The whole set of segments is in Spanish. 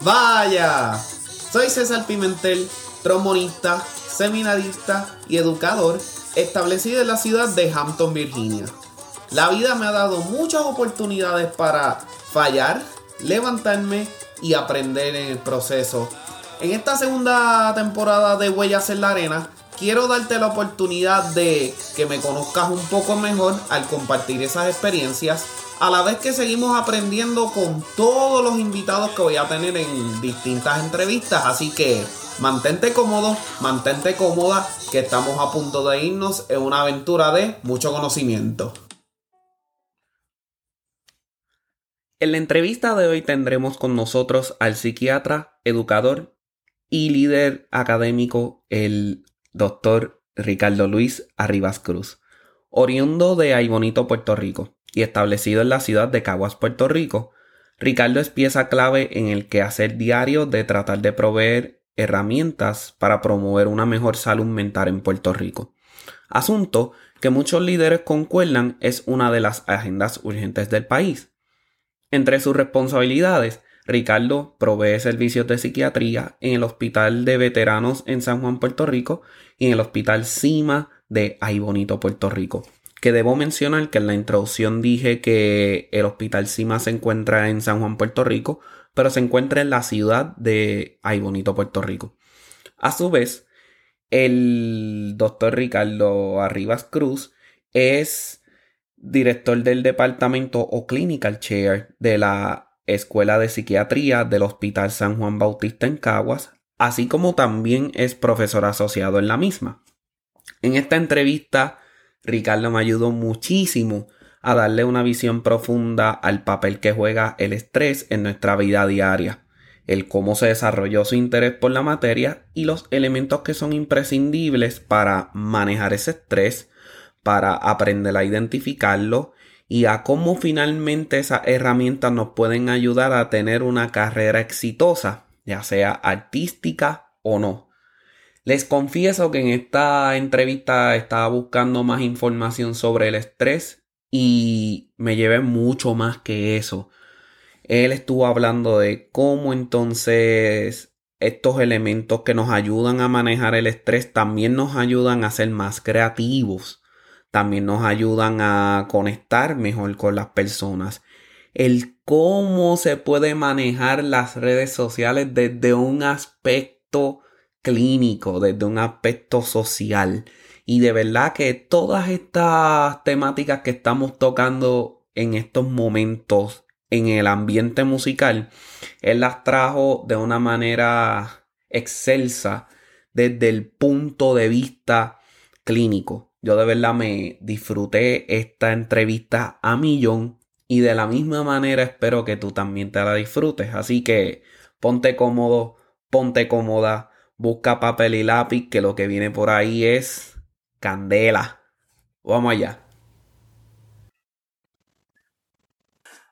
Vaya, soy César Pimentel, trombonista, seminarista y educador establecido en la ciudad de Hampton, Virginia. La vida me ha dado muchas oportunidades para fallar, levantarme y aprender en el proceso. En esta segunda temporada de Huellas en la Arena, quiero darte la oportunidad de que me conozcas un poco mejor al compartir esas experiencias a la vez que seguimos aprendiendo con todos los invitados que voy a tener en distintas entrevistas. Así que mantente cómodo, mantente cómoda, que estamos a punto de irnos en una aventura de mucho conocimiento. En la entrevista de hoy tendremos con nosotros al psiquiatra, educador y líder académico, el doctor Ricardo Luis Arribas Cruz, oriundo de Aybonito, Puerto Rico y establecido en la ciudad de Caguas, Puerto Rico, Ricardo es pieza clave en el quehacer diario de tratar de proveer herramientas para promover una mejor salud mental en Puerto Rico. Asunto que muchos líderes concuerdan es una de las agendas urgentes del país. Entre sus responsabilidades, Ricardo provee servicios de psiquiatría en el Hospital de Veteranos en San Juan, Puerto Rico y en el Hospital Cima de Ay Bonito, Puerto Rico que debo mencionar que en la introducción dije que el Hospital Cima se encuentra en San Juan, Puerto Rico, pero se encuentra en la ciudad de Ay Bonito, Puerto Rico. A su vez, el doctor Ricardo Arribas Cruz es director del departamento o clinical chair de la Escuela de Psiquiatría del Hospital San Juan Bautista en Caguas, así como también es profesor asociado en la misma. En esta entrevista Ricardo me ayudó muchísimo a darle una visión profunda al papel que juega el estrés en nuestra vida diaria, el cómo se desarrolló su interés por la materia y los elementos que son imprescindibles para manejar ese estrés, para aprender a identificarlo y a cómo finalmente esas herramientas nos pueden ayudar a tener una carrera exitosa, ya sea artística o no. Les confieso que en esta entrevista estaba buscando más información sobre el estrés y me llevé mucho más que eso. Él estuvo hablando de cómo entonces estos elementos que nos ayudan a manejar el estrés también nos ayudan a ser más creativos, también nos ayudan a conectar mejor con las personas. El cómo se puede manejar las redes sociales desde un aspecto clínico, desde un aspecto social. Y de verdad que todas estas temáticas que estamos tocando en estos momentos en el ambiente musical, él las trajo de una manera excelsa desde el punto de vista clínico. Yo de verdad me disfruté esta entrevista a millón y de la misma manera espero que tú también te la disfrutes. Así que ponte cómodo, ponte cómoda busca papel y lápiz, que lo que viene por ahí es candela. Vamos allá.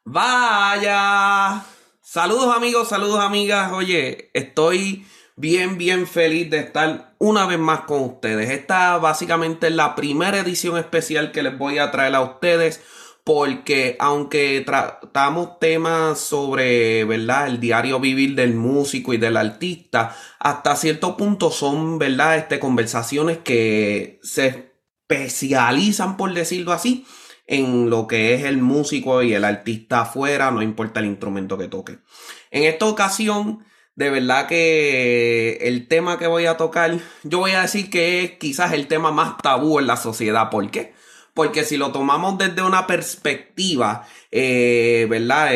Vaya. Saludos amigos, saludos amigas. Oye, estoy bien, bien feliz de estar una vez más con ustedes. Esta básicamente es la primera edición especial que les voy a traer a ustedes porque aunque tratamos temas sobre, ¿verdad? El diario vivir del músico y del artista, hasta cierto punto son, ¿verdad? Este, conversaciones que se especializan, por decirlo así, en lo que es el músico y el artista afuera, no importa el instrumento que toque. En esta ocasión, de verdad que el tema que voy a tocar, yo voy a decir que es quizás el tema más tabú en la sociedad. ¿Por qué? Porque si lo tomamos desde una perspectiva, eh, ¿verdad?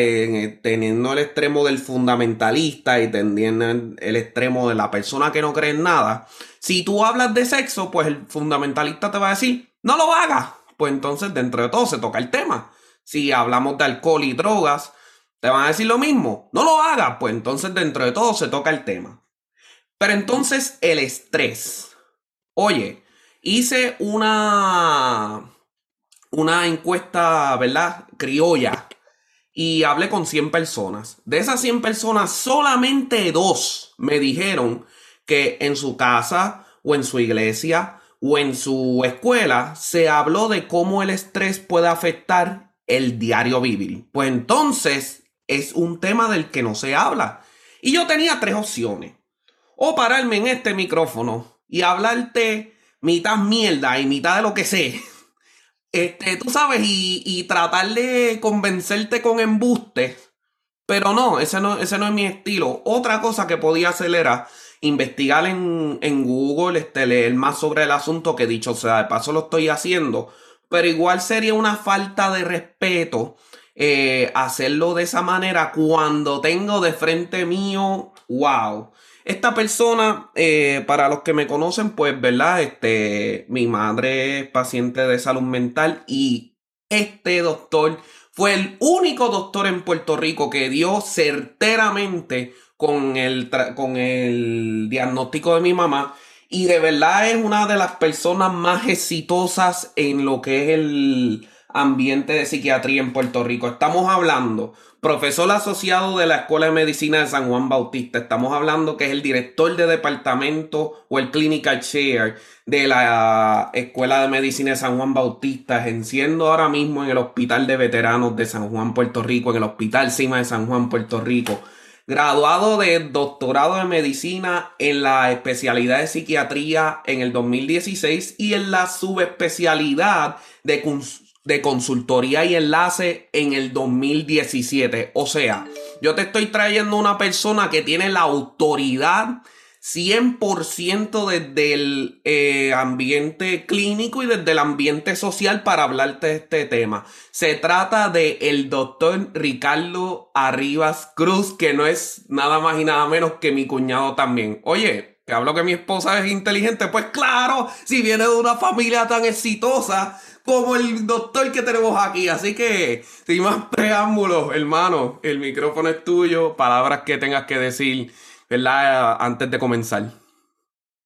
teniendo el extremo del fundamentalista y teniendo el extremo de la persona que no cree en nada, si tú hablas de sexo, pues el fundamentalista te va a decir, no lo hagas. Pues entonces, dentro de todo, se toca el tema. Si hablamos de alcohol y drogas, te van a decir lo mismo, no lo hagas. Pues entonces, dentro de todo, se toca el tema. Pero entonces, el estrés. Oye, hice una una encuesta, ¿verdad? Criolla. Y hablé con 100 personas. De esas 100 personas, solamente dos me dijeron que en su casa o en su iglesia o en su escuela se habló de cómo el estrés puede afectar el diario vivir. Pues entonces, es un tema del que no se habla. Y yo tenía tres opciones. O pararme en este micrófono y hablarte mitad mierda y mitad de lo que sé. Este, tú sabes, y, tratar de convencerte con embuste. Pero no ese, no, ese no es mi estilo. Otra cosa que podía hacer era investigar en, en Google, este, leer más sobre el asunto que dicho sea de paso lo estoy haciendo. Pero igual sería una falta de respeto eh, hacerlo de esa manera cuando tengo de frente mío, wow. Esta persona, eh, para los que me conocen, pues, ¿verdad? Este, mi madre es paciente de salud mental y este doctor fue el único doctor en Puerto Rico que dio certeramente con el, con el diagnóstico de mi mamá. Y de verdad es una de las personas más exitosas en lo que es el ambiente de psiquiatría en Puerto Rico. Estamos hablando, profesor asociado de la Escuela de Medicina de San Juan Bautista. Estamos hablando que es el director de departamento o el clinical chair de la Escuela de Medicina de San Juan Bautista, ejerciendo ahora mismo en el Hospital de Veteranos de San Juan, Puerto Rico, en el Hospital Cima de San Juan, Puerto Rico graduado de doctorado de medicina en la especialidad de psiquiatría en el 2016 y en la subespecialidad de, de consultoría y enlace en el 2017. O sea, yo te estoy trayendo una persona que tiene la autoridad 100% desde el eh, ambiente clínico y desde el ambiente social para hablarte de este tema. Se trata de el doctor Ricardo Arribas Cruz, que no es nada más y nada menos que mi cuñado también. Oye, que hablo que mi esposa es inteligente, pues claro, si viene de una familia tan exitosa como el doctor que tenemos aquí. Así que, sin más preámbulos, hermano, el micrófono es tuyo, palabras que tengas que decir ¿verdad? Antes de comenzar.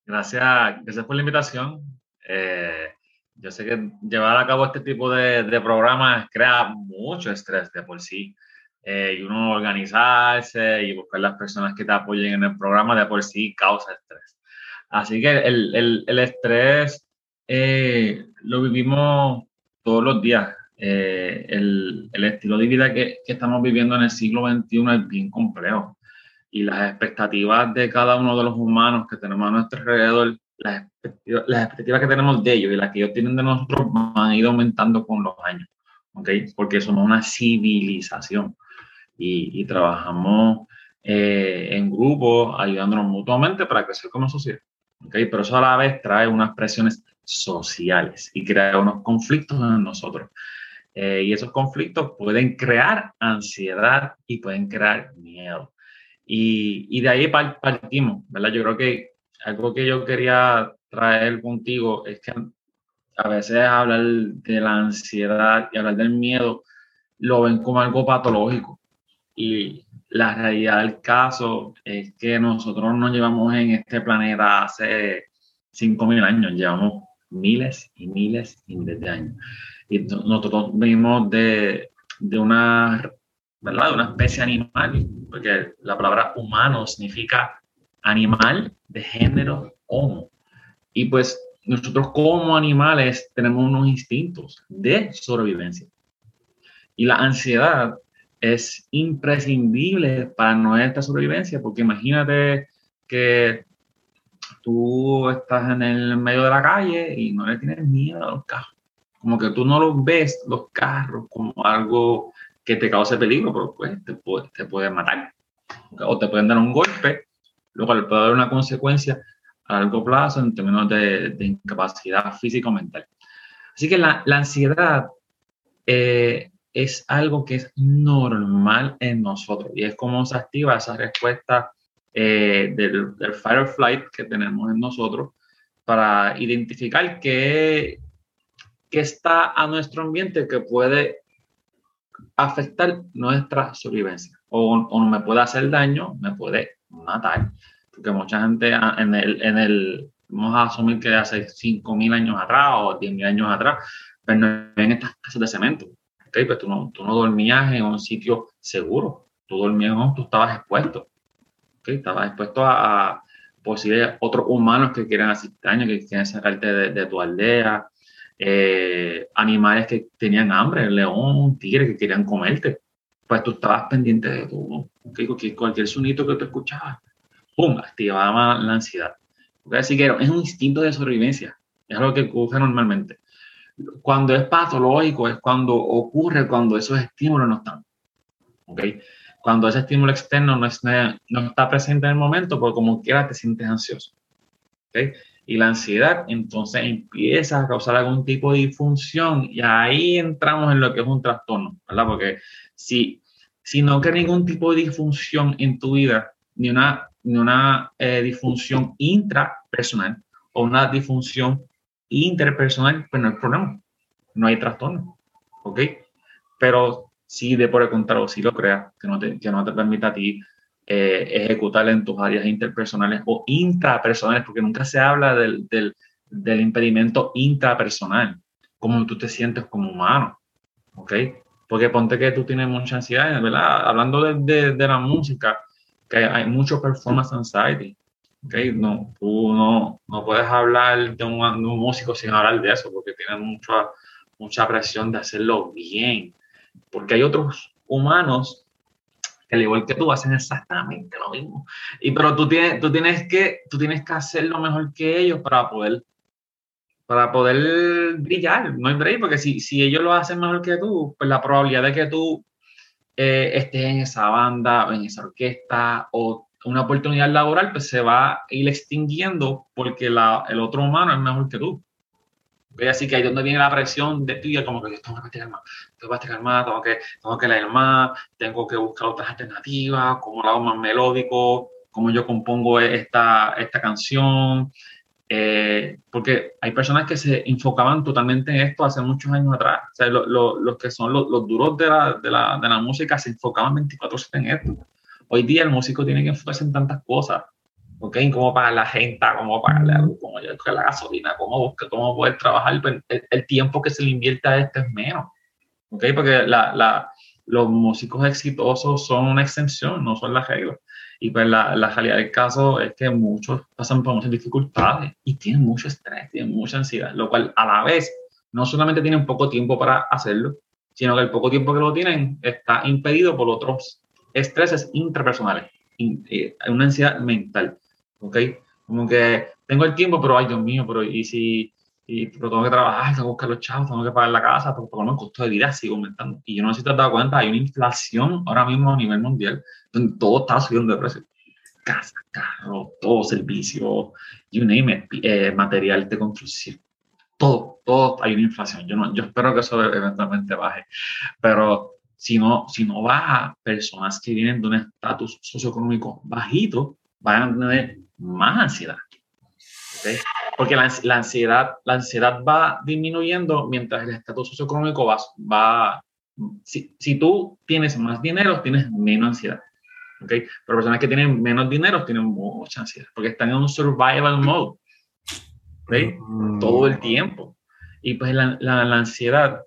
Gracias, gracias por la invitación. Eh, yo sé que llevar a cabo este tipo de, de programas crea mucho estrés de por sí. Eh, y uno organizarse y buscar las personas que te apoyen en el programa de por sí causa estrés. Así que el, el, el estrés eh, lo vivimos todos los días. el, el, estilo de vida que, que, estamos viviendo en el siglo XXI es bien complejo y las expectativas de cada uno de los humanos que tenemos a nuestro alrededor, las expectativas, las expectativas que tenemos de ellos y las que ellos tienen de nosotros han ido aumentando con los años, ¿ok? Porque somos una civilización y, y trabajamos eh, en grupos ayudándonos mutuamente para crecer como sociedad, ¿ok? Pero eso a la vez trae unas presiones sociales y crea unos conflictos en nosotros. Eh, y esos conflictos pueden crear ansiedad y pueden crear miedo. Y, y de ahí partimos, ¿verdad? Yo creo que algo que yo quería traer contigo es que a veces hablar de la ansiedad y hablar del miedo lo ven como algo patológico. Y la realidad del caso es que nosotros nos llevamos en este planeta hace 5.000 años, llevamos miles y miles y miles de años. Y nosotros venimos de, de una ¿verdad? De una especie animal, porque la palabra humano significa animal de género homo. Y pues nosotros como animales tenemos unos instintos de sobrevivencia. Y la ansiedad es imprescindible para nuestra sobrevivencia, porque imagínate que tú estás en el medio de la calle y no le tienes miedo a los carros. Como que tú no los ves, los carros, como algo que te cause peligro, pero pues te puede, te puede matar. O te pueden dar un golpe, lo cual puede haber una consecuencia a largo plazo en términos de, de incapacidad física o mental. Así que la, la ansiedad eh, es algo que es normal en nosotros y es como se activa esa respuesta eh, del, del flight que tenemos en nosotros para identificar qué, qué está a nuestro ambiente que puede afectar nuestra sobrevivencia. O, o me puede hacer daño, me puede matar. Porque mucha gente en el, en el vamos a asumir que hace 5.000 años atrás o 10.000 años atrás, pero pues no en estas casas de cemento. ¿okay? Pero pues tú no, tú no dormías en un sitio seguro. Tú dormías, tú estabas expuesto. ¿Okay? Estabas expuesto a, a posibles otros humanos que quieren hacer daño, que quieren sacarte de, tu aldea, eh, animales que tenían hambre, el león, un tigre que querían comerte. pues tú estabas pendiente de todo, ¿okay? cualquier sonido que tú escuchabas, ¡pum!, activaba la ansiedad. Así que es un instinto de sobrevivencia, es algo que ocurre normalmente. Cuando es patológico es cuando ocurre cuando esos estímulos no están. ¿okay? Cuando ese estímulo externo no, no está presente en el momento, porque como quiera te sientes ansioso. ¿okay? Y la ansiedad entonces empieza a causar algún tipo de disfunción y ahí entramos en lo que es un trastorno, ¿verdad? Porque si, si no hay ningún tipo de disfunción en tu vida, ni una, ni una eh, disfunción intrapersonal o una disfunción interpersonal, pues no hay problema, no hay trastorno, ¿ok? Pero si de por el contrario, si lo creas, que no te, que no te permita a ti eh, ejecutar en tus áreas interpersonales o intrapersonales, porque nunca se habla del, del, del impedimento intrapersonal, cómo tú te sientes como humano, ¿ok? Porque ponte que tú tienes mucha ansiedad, ¿verdad? Hablando de, de, de la música, que hay mucho performance anxiety, Okay, no, tú no, no puedes hablar de un, de un, músico sin hablar de eso, porque tiene mucha, mucha presión de hacerlo bien. Porque hay otros humanos que al igual que tú hacen exactamente lo mismo. Y pero tú tienes, tú tienes que, tú tienes que hacerlo mejor que ellos para poder, para poder brillar. No hay break, porque si, si ellos lo hacen mejor que tú, pues la probabilidad de que tú eh, estés en esa banda o en esa orquesta o una oportunidad laboral, pues se va a ir extinguiendo porque la, el otro humano es mejor que tú. Así que ahí es donde viene la presión de ti, como que yo tengo que practicar más, tengo que más, tengo que, tengo que leer más, tengo que buscar otras alternativas, cómo lo hago más melódico, cómo yo compongo esta, esta canción. Eh, porque hay personas que se enfocaban totalmente en esto hace muchos años atrás. O sea, lo, lo, los que son los, los duros de la, de, la, de la música se enfocaban 24-7 en esto. Hoy día el músico tiene que enfocarse en tantas cosas. ¿ok? Cómo pagar la gente, cómo pagarle algo, cómo la gasolina, cómo, buscar, cómo poder trabajar. El, el, tiempo que se le invierte a esto es menos. ¿Ok? Porque la, la, los músicos exitosos son una excepción, no son la regla. Y pues la, la, realidad del caso es que muchos pasan por muchas dificultades y tienen mucho estrés, tienen mucha ansiedad, lo cual a la vez no solamente tienen poco tiempo para hacerlo, sino que el poco tiempo que lo tienen está impedido por otros estreses intrapersonales, eh, una ansiedad mental, ¿ok? Como que tengo el tiempo, pero ay Dios mío, pero y si y, pero tengo que trabajar, tengo que buscar los chavos, tengo que pagar la casa, porque por lo menos el costo de vida sigue aumentando. Y yo no sé si te has dado cuenta, hay una inflación ahora mismo a nivel mundial, donde todo está subiendo de precio. Casa, carro, todo servicio, you name it, eh, material de construcción. Todo, todo hay una inflación. Yo, no, yo espero que eso eventualmente baje. Pero si no, si no baja, personas que vienen de un estatus socioeconómico bajito van a tener más ansiedad. ¿Okay? Porque la, la, ansiedad, la ansiedad va disminuyendo mientras el estatus socioeconómico va... va si, si tú tienes más dinero, tienes menos ansiedad. ¿okay? Pero personas que tienen menos dinero tienen mucha ansiedad, porque están en un survival mode. ¿okay? Mm. Todo el tiempo. Y pues la, la, la ansiedad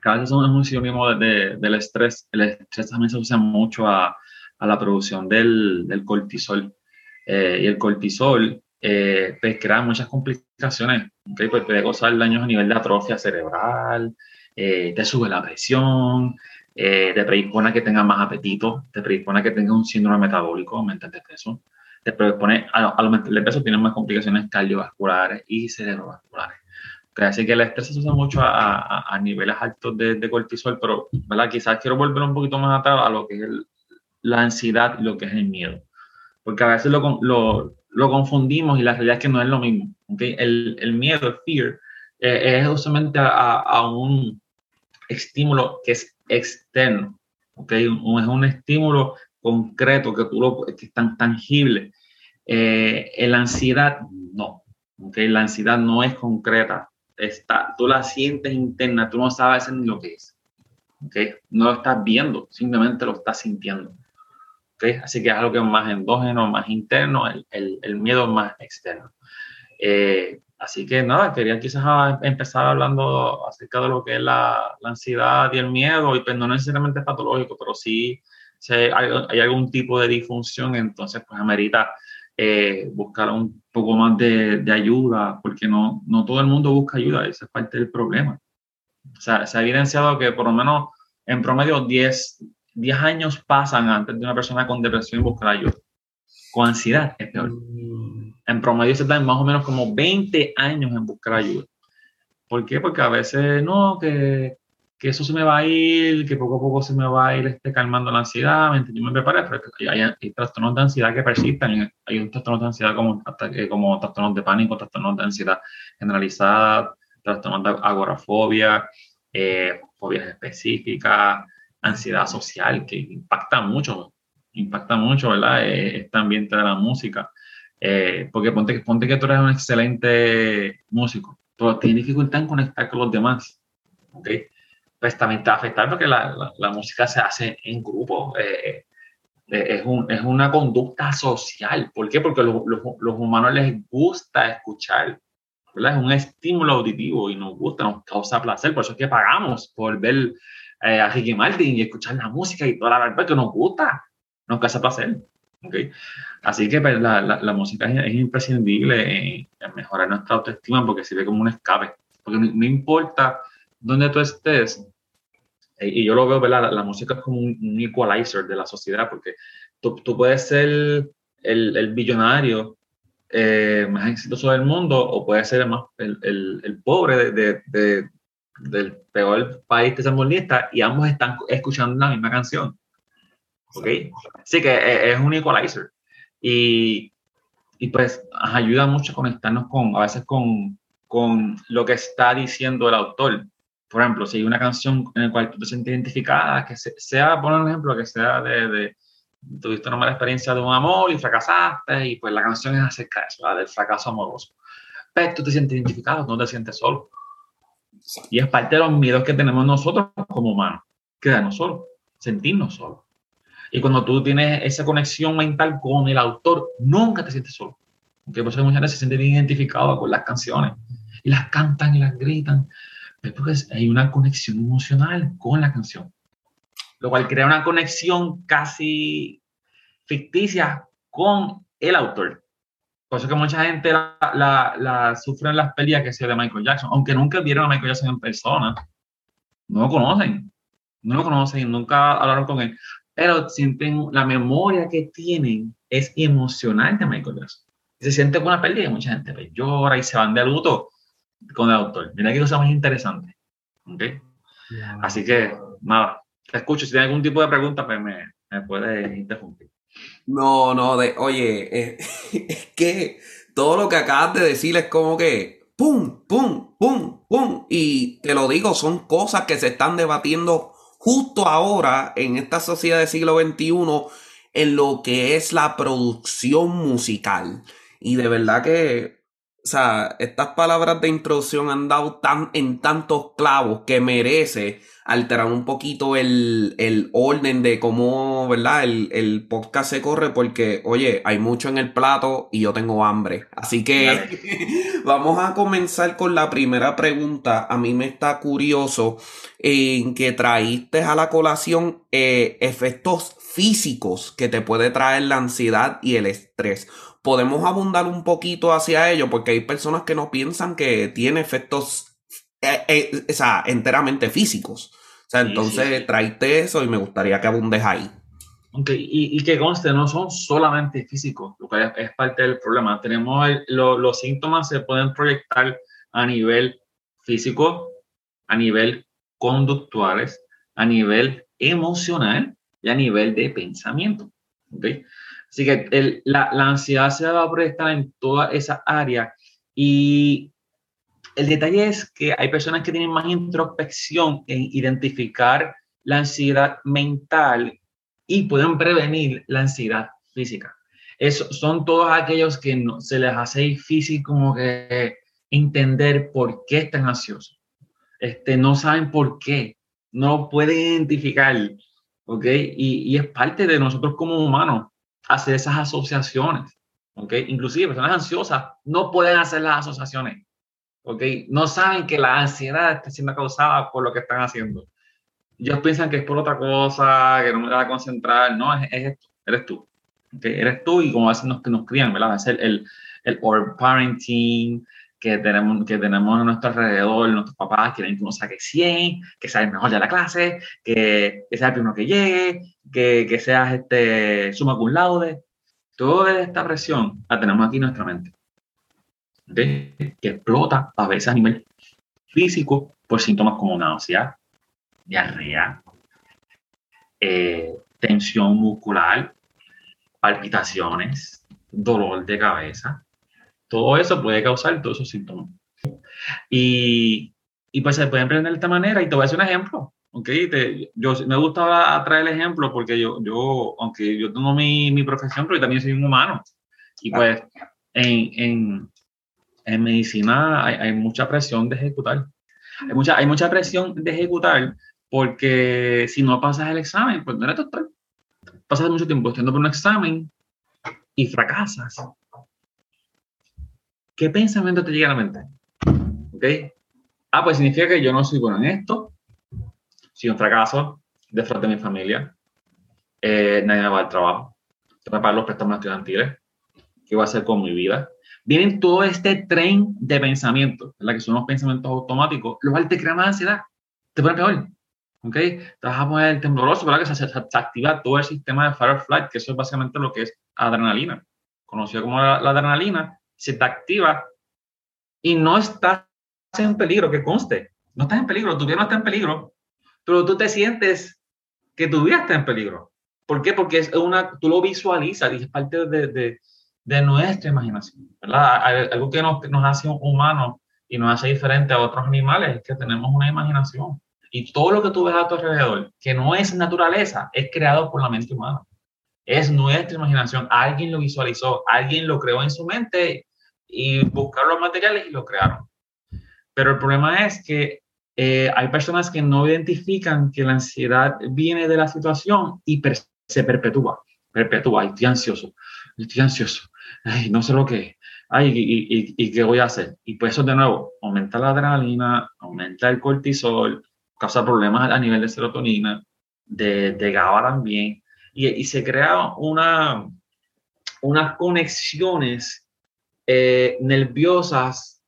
cada vez es un sinónimo de, de, del estrés. El estrés también se usa mucho a, a la producción del, del cortisol. Eh, y el cortisol eh, pues, crea muchas complicaciones. ¿okay? Pues puede causar daños a nivel de atrofia cerebral, eh, te sube la presión, eh, te predispone a que tengas más apetito, te predispone a que tengas un síndrome metabólico, aumentas de peso, te predispone a, al aumentar de peso tienes más complicaciones cardiovasculares y cerebrovasculares. Así que el estrés se usa mucho a, a, a niveles altos de, de, cortisol, pero ¿verdad? quizás quiero volver un poquito más atrás a lo que es el, la ansiedad y lo que es el miedo. Porque a veces lo, lo, lo, confundimos y la realidad es que no es lo mismo. ¿okay? El, miedo, el fear, eh, es justamente a, un estímulo que es externo. ¿okay? Es un estímulo concreto que, tú es tan tangible. Eh, la ansiedad, no. ¿okay? La ansiedad no es concreta está, tú la sientes interna, tú no sabes ni lo que es. ¿okay? No lo estás viendo, simplemente lo estás sintiendo. ¿Okay? Así que es algo que es más endógeno, más interno, el, miedo más externo. Eh, así que nada, quería quizás empezar hablando acerca de lo que es la, ansiedad y el miedo, y pues no necesariamente es patológico, pero sí hay, algún tipo de disfunción, entonces pues amerita eh, buscar un poco más de, de, ayuda, porque no, no todo el mundo busca ayuda, esa es parte del problema. O sea, se ha evidenciado que por lo menos en promedio 10, 10 años pasan antes de una persona con depresión buscar ayuda. Con ansiedad es peor. Mm. En promedio se dan más o menos como 20 años en buscar ayuda. ¿Por qué? Porque a veces no, que, que eso se me va a ir, que poco a poco se me va a ir este, calmando la ansiedad, yo me preparé, pero hay, hay, trastornos de ansiedad que persisten, hay un trastorno de ansiedad como, como trastornos de pánico, trastornos de ansiedad generalizada, trastornos de agorafobia, eh, fobias específicas, ansiedad social, que impacta mucho, impacta mucho, ¿verdad? Eh, este ambiente de la música. Eh, porque ponte, ponte que tú eres un excelente músico, pero tienes dificultad en conectar con los demás, ¿ok? Pues también te va a afectar porque la, la, música se hace en grupo. Eh, es, un, es, una conducta social. ¿Por qué? Porque los, los, humanos les gusta escuchar. ¿verdad? Es un estímulo auditivo y nos gusta, nos causa placer. Por eso es que pagamos por ver eh, a Ricky Martin y escuchar la música y toda la verdad que nos gusta, nos causa placer. ¿okay? Así que pues, la, la, música es, imprescindible en, mejorar nuestra autoestima porque sirve como un escape. Porque no, importa dónde tú estés, eh, y yo lo veo, ¿verdad? La, música es como un, equalizer de la sociedad porque tú, tú puedes ser el, el billonario eh, más exitoso del mundo o puedes ser el, más, el, el, el pobre de, de, del peor país lista y ambos están escuchando la misma canción. ¿Ok? Sí que e, es un equalizer. Y, y pues ayuda mucho a conectarnos con, a veces con, con lo que está diciendo el autor. Por ejemplo, si hay una canción en la cual tú te sientes identificada, que sea, por un ejemplo, que sea de, de tuviste una mala experiencia de un amor y fracasaste, y pues la canción es acerca de eso, del fracaso amoroso. Pero tú te sientes identificado, no te sientes solo. Y es parte de los miedos que tenemos nosotros como humanos, quedarnos solos, sentirnos solos. Y cuando tú tienes esa conexión mental con el autor, nunca te sientes solo. Porque por eso muchas veces se sienten identificados con las canciones y las cantan y las gritan. Es porque hay una conexión emocional con la canción, lo cual crea una conexión casi ficticia con el autor. Por eso que mucha gente la, la, la sufre en las peleas que sea de Michael Jackson, aunque nunca vieron a Michael Jackson en persona, no lo conocen, no lo conocen, nunca hablaron con él, pero sienten la memoria que tienen es emocional de Michael Jackson. Se siente con una pérdida y mucha gente pues, llora y se van de luto con el autor. Mira qué cosa más interesante. ¿Okay? Así que, nada, te escucho. Si tienes algún tipo de pregunta, pues me, me puedes interrumpir. No, no, oye, eh, es que todo lo que acabas de decir es como que pum, pum, pum, pum. Y te lo digo, son cosas que se están debatiendo justo ahora en esta sociedad del siglo XXI en lo que es la producción musical. Y de verdad que, o sea, estas palabras de introducción han dado tan, en tantos clavos que merece alterar un poquito el, el orden de cómo, ¿verdad? El, el, podcast se corre porque, oye, hay mucho en el plato y yo tengo hambre. Así que vamos a comenzar con la primera pregunta. A mí me está curioso en que traíste a la colación eh, efectos físicos que te puede traer la ansiedad y el estrés. Podemos abundar un poquito hacia ello porque hay personas que no piensan que tiene efectos eh, eh, o sea, enteramente físicos. O sea, entonces traiste eso y me gustaría que abundes ahí. Okay. Y, y, que conste, no son solamente físicos, lo que es, parte del problema. Tenemos los síntomas se pueden proyectar a nivel físico, a nivel conductuales, a nivel emocional y a nivel de pensamiento. ¿okay? Así que el, la, la, ansiedad se va a proyectar en toda esa área y el detalle es que hay personas que tienen más introspección en identificar la ansiedad mental y pueden prevenir la ansiedad física. Eso, son todos aquellos que no, se les hace difícil como que entender por qué están ansiosos. Este, no saben por qué, no pueden identificar, ¿ok? Y, y es parte de nosotros como humanos hacer esas asociaciones, ¿ok? Inclusive personas ansiosas no pueden hacer las asociaciones ¿ok? No saben que la ansiedad está siendo causada por lo que están haciendo. Ellos piensan que es por otra cosa, que no me va a concentrar. No, es, es esto, eres tú. ¿okay? Eres tú y como hacen los que nos crían, ¿verdad? Es el, el, el parenting, que tenemos, que tenemos a nuestro alrededor, nuestros papás quieren que uno saque 100, que sea el mejor de la clase, que, que sea el primero que llegue, que, que seas este, suma cum laude. Toda esta presión la tenemos aquí en nuestra mente. Que explota a veces a nivel físico por síntomas como náusea, diarrea, eh, tensión muscular, palpitaciones, dolor de cabeza. Todo eso puede causar todos esos síntomas. Y, y pues se puede emprender de esta manera. Y te voy a hacer un ejemplo. ¿okay? yo, me gusta traer el ejemplo porque yo, yo aunque yo tengo mi, mi profesión, pero yo también soy un humano. Y pues en, en, en medicina hay, hay, mucha presión de ejecutar. Hay mucha, hay mucha presión de ejecutar porque si no pasas el examen, pues no eres doctor. Pasas mucho tiempo estudiando por un examen y fracasas. ¿Qué pensamiento te llega a la mente? ¿Ok? Ah, pues significa que yo no soy bueno en esto, soy un fracaso, de frente de mi familia, eh, nadie me va al trabajo, te me pagan los préstamos estudiantiles, ¿qué voy a hacer con mi vida? Vienen todo este tren de pensamientos, ¿verdad? que son los pensamientos automáticos, lo cual te crea más ansiedad, te pone peor. ¿ok? Te vas a poner tembloroso, ¿verdad? Que se, se, activa todo el sistema de fight flight, que eso es básicamente lo que es adrenalina, conocido como la, la, adrenalina, se te activa y no estás en peligro, que conste, no estás en peligro, tu vida no está en peligro, pero tú te sientes que tu vida está en peligro. ¿Por qué? Porque es una, tú lo visualizas y es parte de, de, de nuestra imaginación, ¿verdad? Algo que nos, nos hace humanos y nos hace diferente a otros animales es que tenemos una imaginación. Y todo lo que tú ves a tu alrededor, que no es naturaleza, es creado por la mente humana. Es nuestra imaginación. Alguien lo visualizó, alguien lo creó en su mente y buscaron los materiales y lo crearon. Pero el problema es que eh, hay personas que no identifican que la ansiedad viene de la situación y se perpetúa. Perpetúa. Estoy ansioso. Estoy ansioso. Ay, no sé lo que es. Ay, y, y, y, qué voy a hacer? Y pues eso de nuevo, aumenta la adrenalina, aumenta el cortisol, causa problemas a nivel de serotonina, de, de GABA también, y, y, se crea una, unas conexiones eh, nerviosas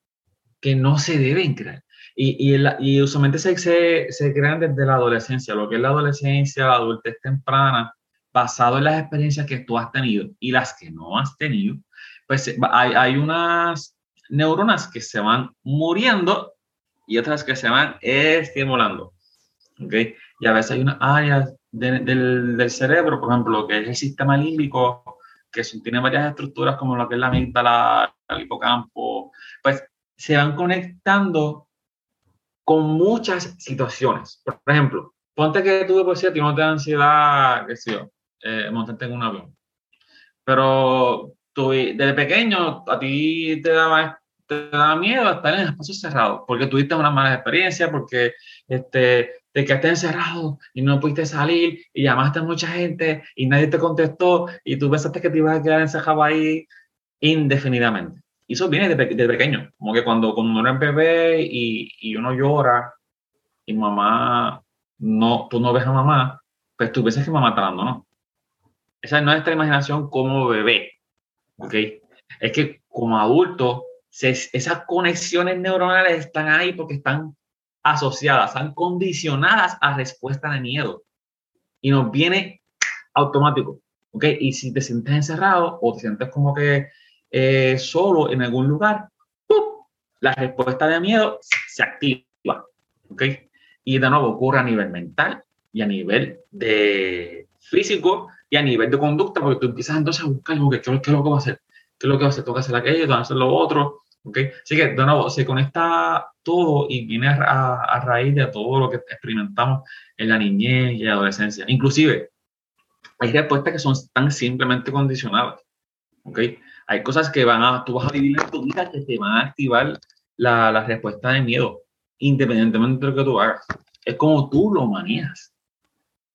que no se deben crear. Y, y, y usualmente se, se, se, crean desde la adolescencia, lo que es la adolescencia, la adultez temprana, basado en las experiencias que tú has tenido y las que no has tenido, pues hay, hay unas neuronas que se van muriendo y otras que se van estimulando. ¿okay? Y a veces hay unas áreas de, del, del, cerebro, por ejemplo, que es el sistema límbico, que tiene varias estructuras como lo que es la amígdala, el hipocampo, pues se van conectando con muchas situaciones. Por ejemplo, ponte que tú por cierto no te da ansiedad, qué sé yo, eh, montarte en un avión. Pero tú, desde pequeño a ti te daba te da miedo estar en espacios cerrados, porque tuviste una mala experiencia, porque este, te quedaste encerrado y no pudiste salir y llamaste a mucha gente y nadie te contestó y tú pensaste que te ibas a quedar encerrado ahí indefinidamente. Y eso viene de, de pequeño, como que cuando, cuando uno es bebé y, y, uno llora y mamá, no, tú no ves a mamá, pues tú piensas que mamá está dando, ¿no? Esa es nuestra imaginación como bebé, ¿ok? Es que como adulto esas conexiones neuronales están ahí porque están asociadas, están condicionadas a respuesta de miedo. Y nos viene automático. ¿Ok? Y si te sientes encerrado o te sientes como que eh, solo en algún lugar, la respuesta de miedo se activa. ¿Ok? Y de nuevo ocurre a nivel mental y a nivel de físico y a nivel de conducta, porque tú empiezas entonces a buscar, ¿qué, qué es lo que va a hacer? ¿Qué es lo que va a hacer? Aquello, que hacer lo otro. ¿okay? Así que, de nuevo, se conecta todo y viene a, a, raíz de todo lo que experimentamos en la niñez y la adolescencia. Inclusive, hay respuestas que son tan simplemente condicionadas. ¿okay? Hay cosas que van a, tú vas a vivir en tu vida que te van a activar la, la respuesta de miedo, independientemente de lo que tú hagas. Es como tú lo manejas.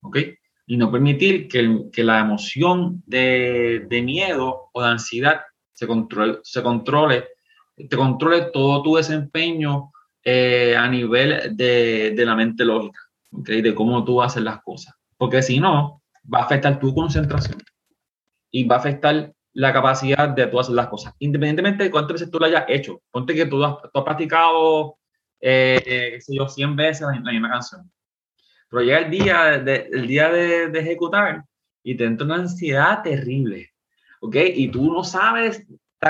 ¿Ok? Y no permitir que, que la emoción de, de, miedo o de ansiedad se controle, se controle te controle todo tu desempeño eh, a nivel de, de, la mente lógica, ¿okay? de cómo tú haces las cosas. Porque si no, va a afectar tu concentración y va a afectar la capacidad de tú hacer las cosas, independientemente de cuántas veces tú lo hayas hecho. Ponte que tú has, practicado, eh, yo, 100 veces la, misma canción. Pero llega el día, de, día de, ejecutar y te entra una ansiedad terrible, ¿ok? Y tú no sabes,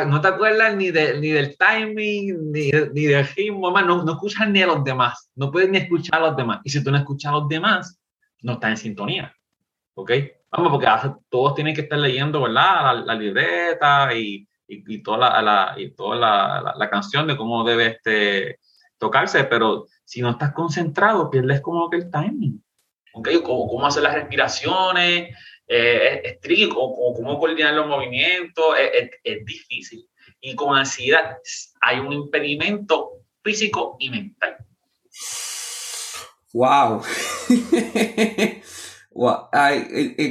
no te acuerdas ni, de, ni del timing, ni, ni del ritmo, no, no escuchas ni a los demás, no puedes ni escuchar a los demás. Y si tú no escuchas a los demás, no estás en sintonía, ¿ok? Vamos, porque todos tienen que estar leyendo, ¿verdad? La, libreta y, y, toda, la, y toda la, la, canción de cómo debe este, tocarse, pero si no estás concentrado, pierdes como que el timing. ¿Ok? Cómo, cómo hacer las respiraciones, eh, es, es o, cómo coordinar los movimientos, es, difícil. Y con ansiedad hay un impedimento físico y mental. ¡Wow!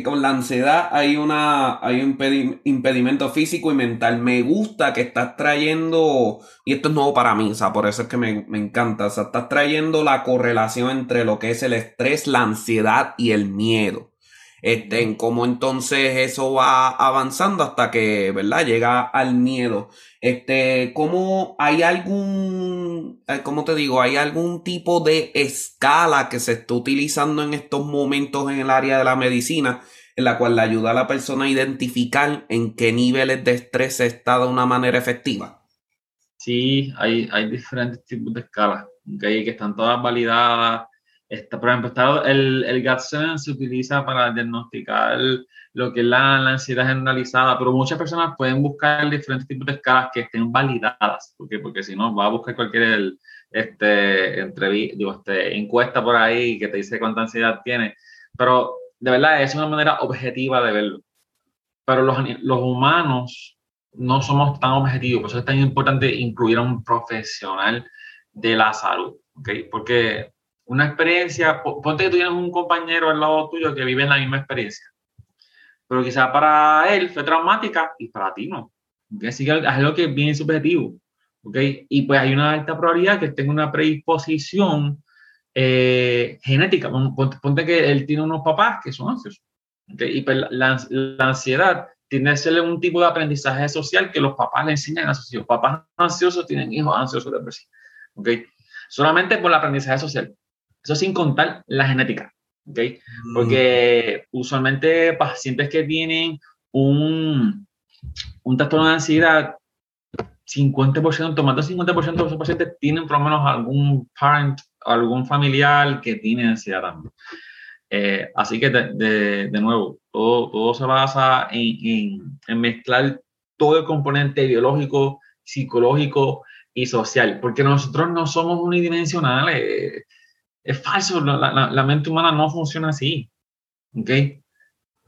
con la ansiedad hay, una, hay un impedimento físico y mental. Me gusta que estás trayendo, y esto es nuevo para mí, o sea, por eso es que me, me encanta, o sea, estás trayendo la correlación entre lo que es el estrés, la ansiedad y el miedo este, en cómo entonces eso va avanzando hasta que, ¿verdad? Llega al miedo. Este, ¿cómo hay algún, eh, cómo te digo, hay algún tipo de escala que se está utilizando en estos momentos en el área de la medicina en la cual le ayuda a la persona a identificar en qué niveles de estrés está de una manera efectiva? Sí, hay, hay diferentes tipos de escalas, que están todas validadas por ejemplo, el, el GAT-7 se utiliza para diagnosticar lo que es la, ansiedad generalizada, pero muchas personas pueden buscar diferentes tipos de escalas que estén validadas, porque, porque si no, va a buscar cualquier este, este, encuesta por ahí que te dice cuánta ansiedad tiene, pero de verdad es una manera objetiva de verlo. Pero los, los humanos no somos tan objetivos, por eso es tan importante incluir a un profesional de la salud, ¿okay? Porque una experiencia, ponte que tú tienes un compañero al lado tuyo que vive en la misma experiencia, pero quizás para él fue traumática y para ti no. Así que es algo que es bien subjetivo. ¿okay? Y pues hay una alta probabilidad que tenga una predisposición eh, genética. Ponte, que él tiene unos papás que son ansiosos. ¿okay? Y pues la, ansiedad tiene que ser un tipo de aprendizaje social que los papás le enseñan a sus hijos. Papás ansiosos tienen hijos ansiosos de por sí. ¿okay? Solamente por el aprendizaje social. Eso sin contar la genética, ¿ok? Mm. Porque usualmente pacientes que tienen un, un trastorno de ansiedad, 50%, más del 50% de esos pacientes tienen por lo menos algún parent, algún familiar que tiene ansiedad también. Eh, así que, de, de, nuevo, todo, todo, se basa en, en, en, mezclar todo el componente biológico, psicológico y social, porque nosotros no somos unidimensionales es falso, la, la, mente humana no funciona así. ¿Ok?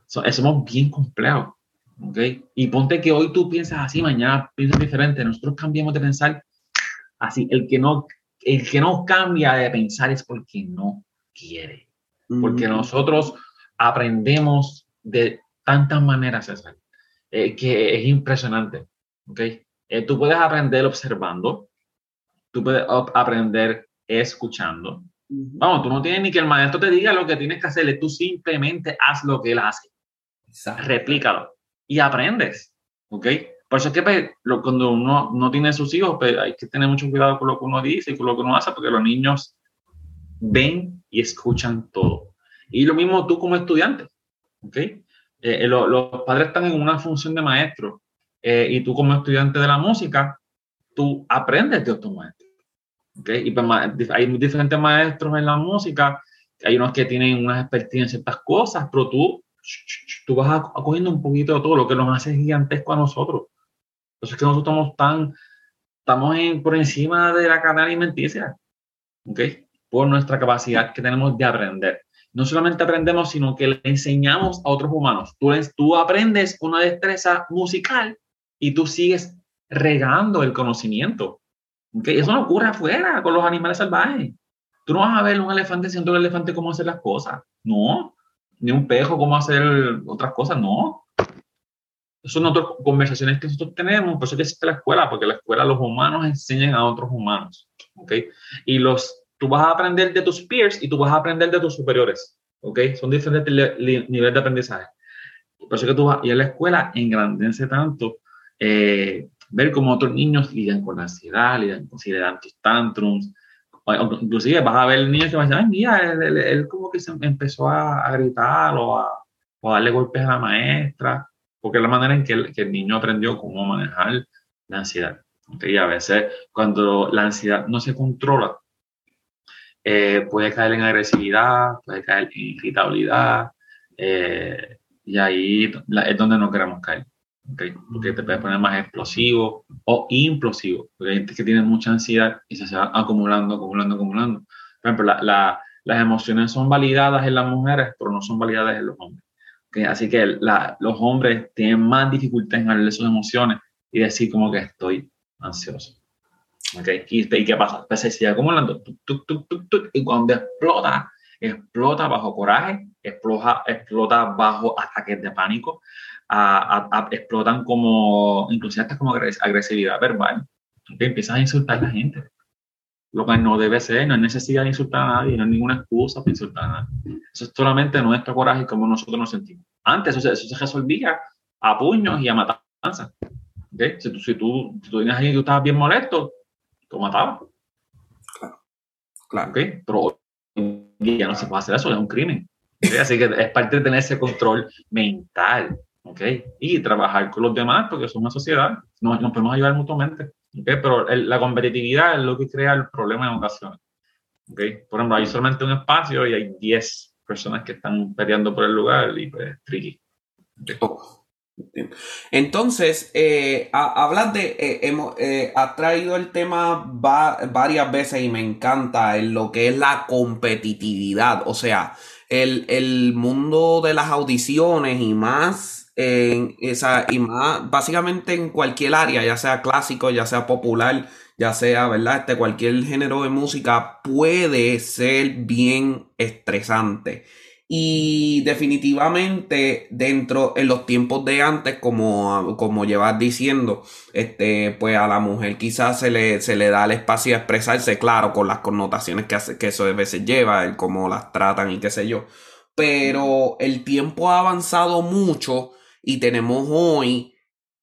somos bien complejos. ¿Ok? Y ponte que hoy tú piensas así, mañana piensas diferente. Nosotros cambiamos de pensar así. El que no, el que no cambia de pensar es porque no quiere. Porque nosotros aprendemos de tantas maneras, César, eh, que es impresionante. ¿Ok? Eh, tú puedes aprender observando, tú puedes aprender escuchando, Vamos, tú no tienes ni que el maestro te diga lo que tienes que hacerle, tú simplemente haz lo que él hace. Replícalo y aprendes. ¿Ok? Por eso es que pues, cuando uno no tiene sus hijos, pues, hay que tener mucho cuidado con lo que uno dice y con lo que uno hace, porque los niños ven y escuchan todo. Y lo mismo tú como estudiante. ¿Ok? Eh, eh, los padres están en una función de maestro eh, y tú como estudiante de la música, tú aprendes de otros maestros. Y pues, hay diferentes maestros en la música, hay unos que tienen una expertise en ciertas cosas, pero tú, tú vas acogiendo un poquito de todo lo que nos hace gigantesco a nosotros. Entonces que nosotros estamos tan, estamos en, por encima de la cadena alimenticia. Por nuestra capacidad que tenemos de aprender. No solamente aprendemos, sino que le enseñamos a otros humanos. Tú, tú aprendes una destreza musical y tú sigues regando el conocimiento eso no ocurre afuera con los animales salvajes. Tú no vas a ver un elefante siendo un elefante cómo hacer las cosas. No. Ni un pejo cómo hacer otras cosas. No. Eso son otras conversaciones que nosotros tenemos. Por eso que existe la escuela, porque la escuela los humanos enseñan a otros humanos. ¿okay? Y los, tú vas a aprender de tus peers y tú vas a aprender de tus superiores. ¿okay? Son diferentes niveles de aprendizaje. Por eso que tú vas y a la escuela engrandece tanto eh, ver cómo otros niños lidian con la ansiedad, lidian con si tantrums. Inclusive vas a ver niños que van a decir, ay, mira, él, como que se empezó a, gritar o a, o a, darle golpes a la maestra, porque es la manera en que el, que el niño aprendió cómo manejar la ansiedad. Y a veces cuando la ansiedad no se controla, eh, puede caer en agresividad, puede caer en irritabilidad, eh, y ahí es donde no queremos caer. Porque te puede poner más explosivo o implosivo, porque hay gente que tiene mucha ansiedad y se va acumulando, acumulando, acumulando. Por ejemplo, la, las emociones son validadas en las mujeres, pero no son validadas en los hombres. Así que los hombres tienen más dificultad en hablar de sus emociones y decir como que estoy ansioso. ¿Okay? ¿Y, qué pasa? Pues se sigue acumulando. y cuando explota, explota bajo coraje, explota, explota bajo ataques de pánico, explotan como, inclusive hasta como agresividad verbal. ¿okay? Empiezas a insultar a la gente. Lo que no debe ser, no hay necesidad de insultar a nadie, no hay ninguna excusa para insultar a nadie. Eso es solamente nuestro coraje y cómo nosotros nos sentimos. Antes eso, eso se resolvía a puños y a matanza. ¿okay? Si, tú, si, tú, si tú vienes ahí y tú estabas bien molesto, tú matabas. Claro. Claro. ¿okay? Pero ya no se puede hacer eso, es un crimen. Así que es parte de tener ese control mental. ¿Okay? Y trabajar con los demás porque somos una sociedad, nos, nos podemos ayudar mutuamente. ¿okay? Pero la competitividad es lo que crea el problema en ocasiones. ¿okay? Por ejemplo, hay solamente un espacio y hay 10 personas que están peleando por el lugar y pues tricky. Oh. Entonces, eh, hablas de, eh, hemos, eh, traído el tema varias veces y me encanta en lo que es la competitividad, o sea, el, el mundo de las audiciones y más, esa, y más, básicamente en cualquier área, ya sea clásico, ya sea popular, ya sea, ¿verdad? Este, cualquier género de música puede ser bien estresante. Y definitivamente dentro, en los tiempos de antes, como, como llevas diciendo, este, pues a la mujer quizás se le, se le da el espacio a expresarse, claro, con las connotaciones que, que eso a veces lleva, el cómo las tratan y qué sé yo. Pero el tiempo ha avanzado mucho y tenemos hoy,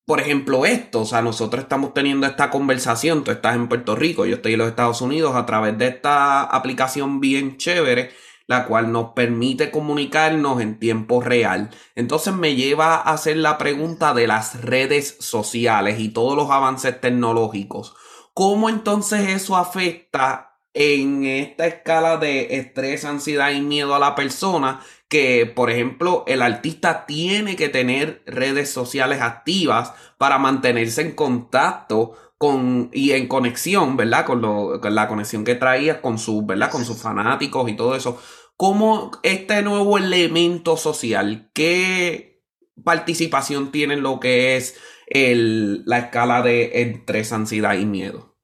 por ejemplo, esto, o sea, nosotros estamos teniendo esta conversación, tú estás en Puerto Rico, yo estoy en los Estados Unidos, a través de esta aplicación bien chévere la cual nos permite comunicarnos en tiempo real. Entonces me lleva a hacer la pregunta de las redes sociales y todos los avances tecnológicos. ¿Cómo entonces eso afecta en esta escala de estrés, ansiedad y miedo a la persona? Que, por ejemplo, el artista tiene que tener redes sociales activas para mantenerse en contacto con, y en conexión, ¿verdad? Con, lo, con la conexión que traía con, su, ¿verdad? con sus fanáticos y todo eso. ¿Cómo este nuevo elemento social, qué participación tiene en lo que es el, la escala de entre ansiedad y miedo?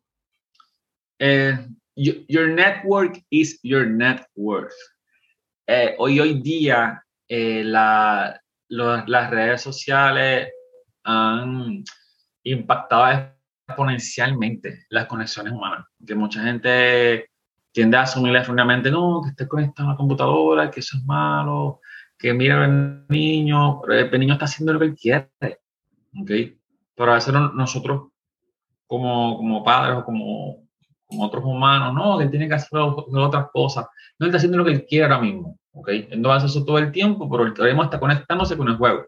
Eh, your network is your net worth. Eh, hoy, hoy día, eh, la, las redes sociales han impactado exponencialmente las conexiones humanas. Que mucha gente tiende a asumir erróneamente, no, que esté conectado a la computadora, que eso es malo, que mira al niño, el niño está haciendo lo que quiere. ¿ok? Pero a veces nosotros, como, como padres o como, como otros humanos, no, que él tiene que hacer otras cosas. No, está haciendo lo que él quiere ahora mismo. ¿ok? Él no hacer eso todo el tiempo, pero el mismo está conectándose con el juego.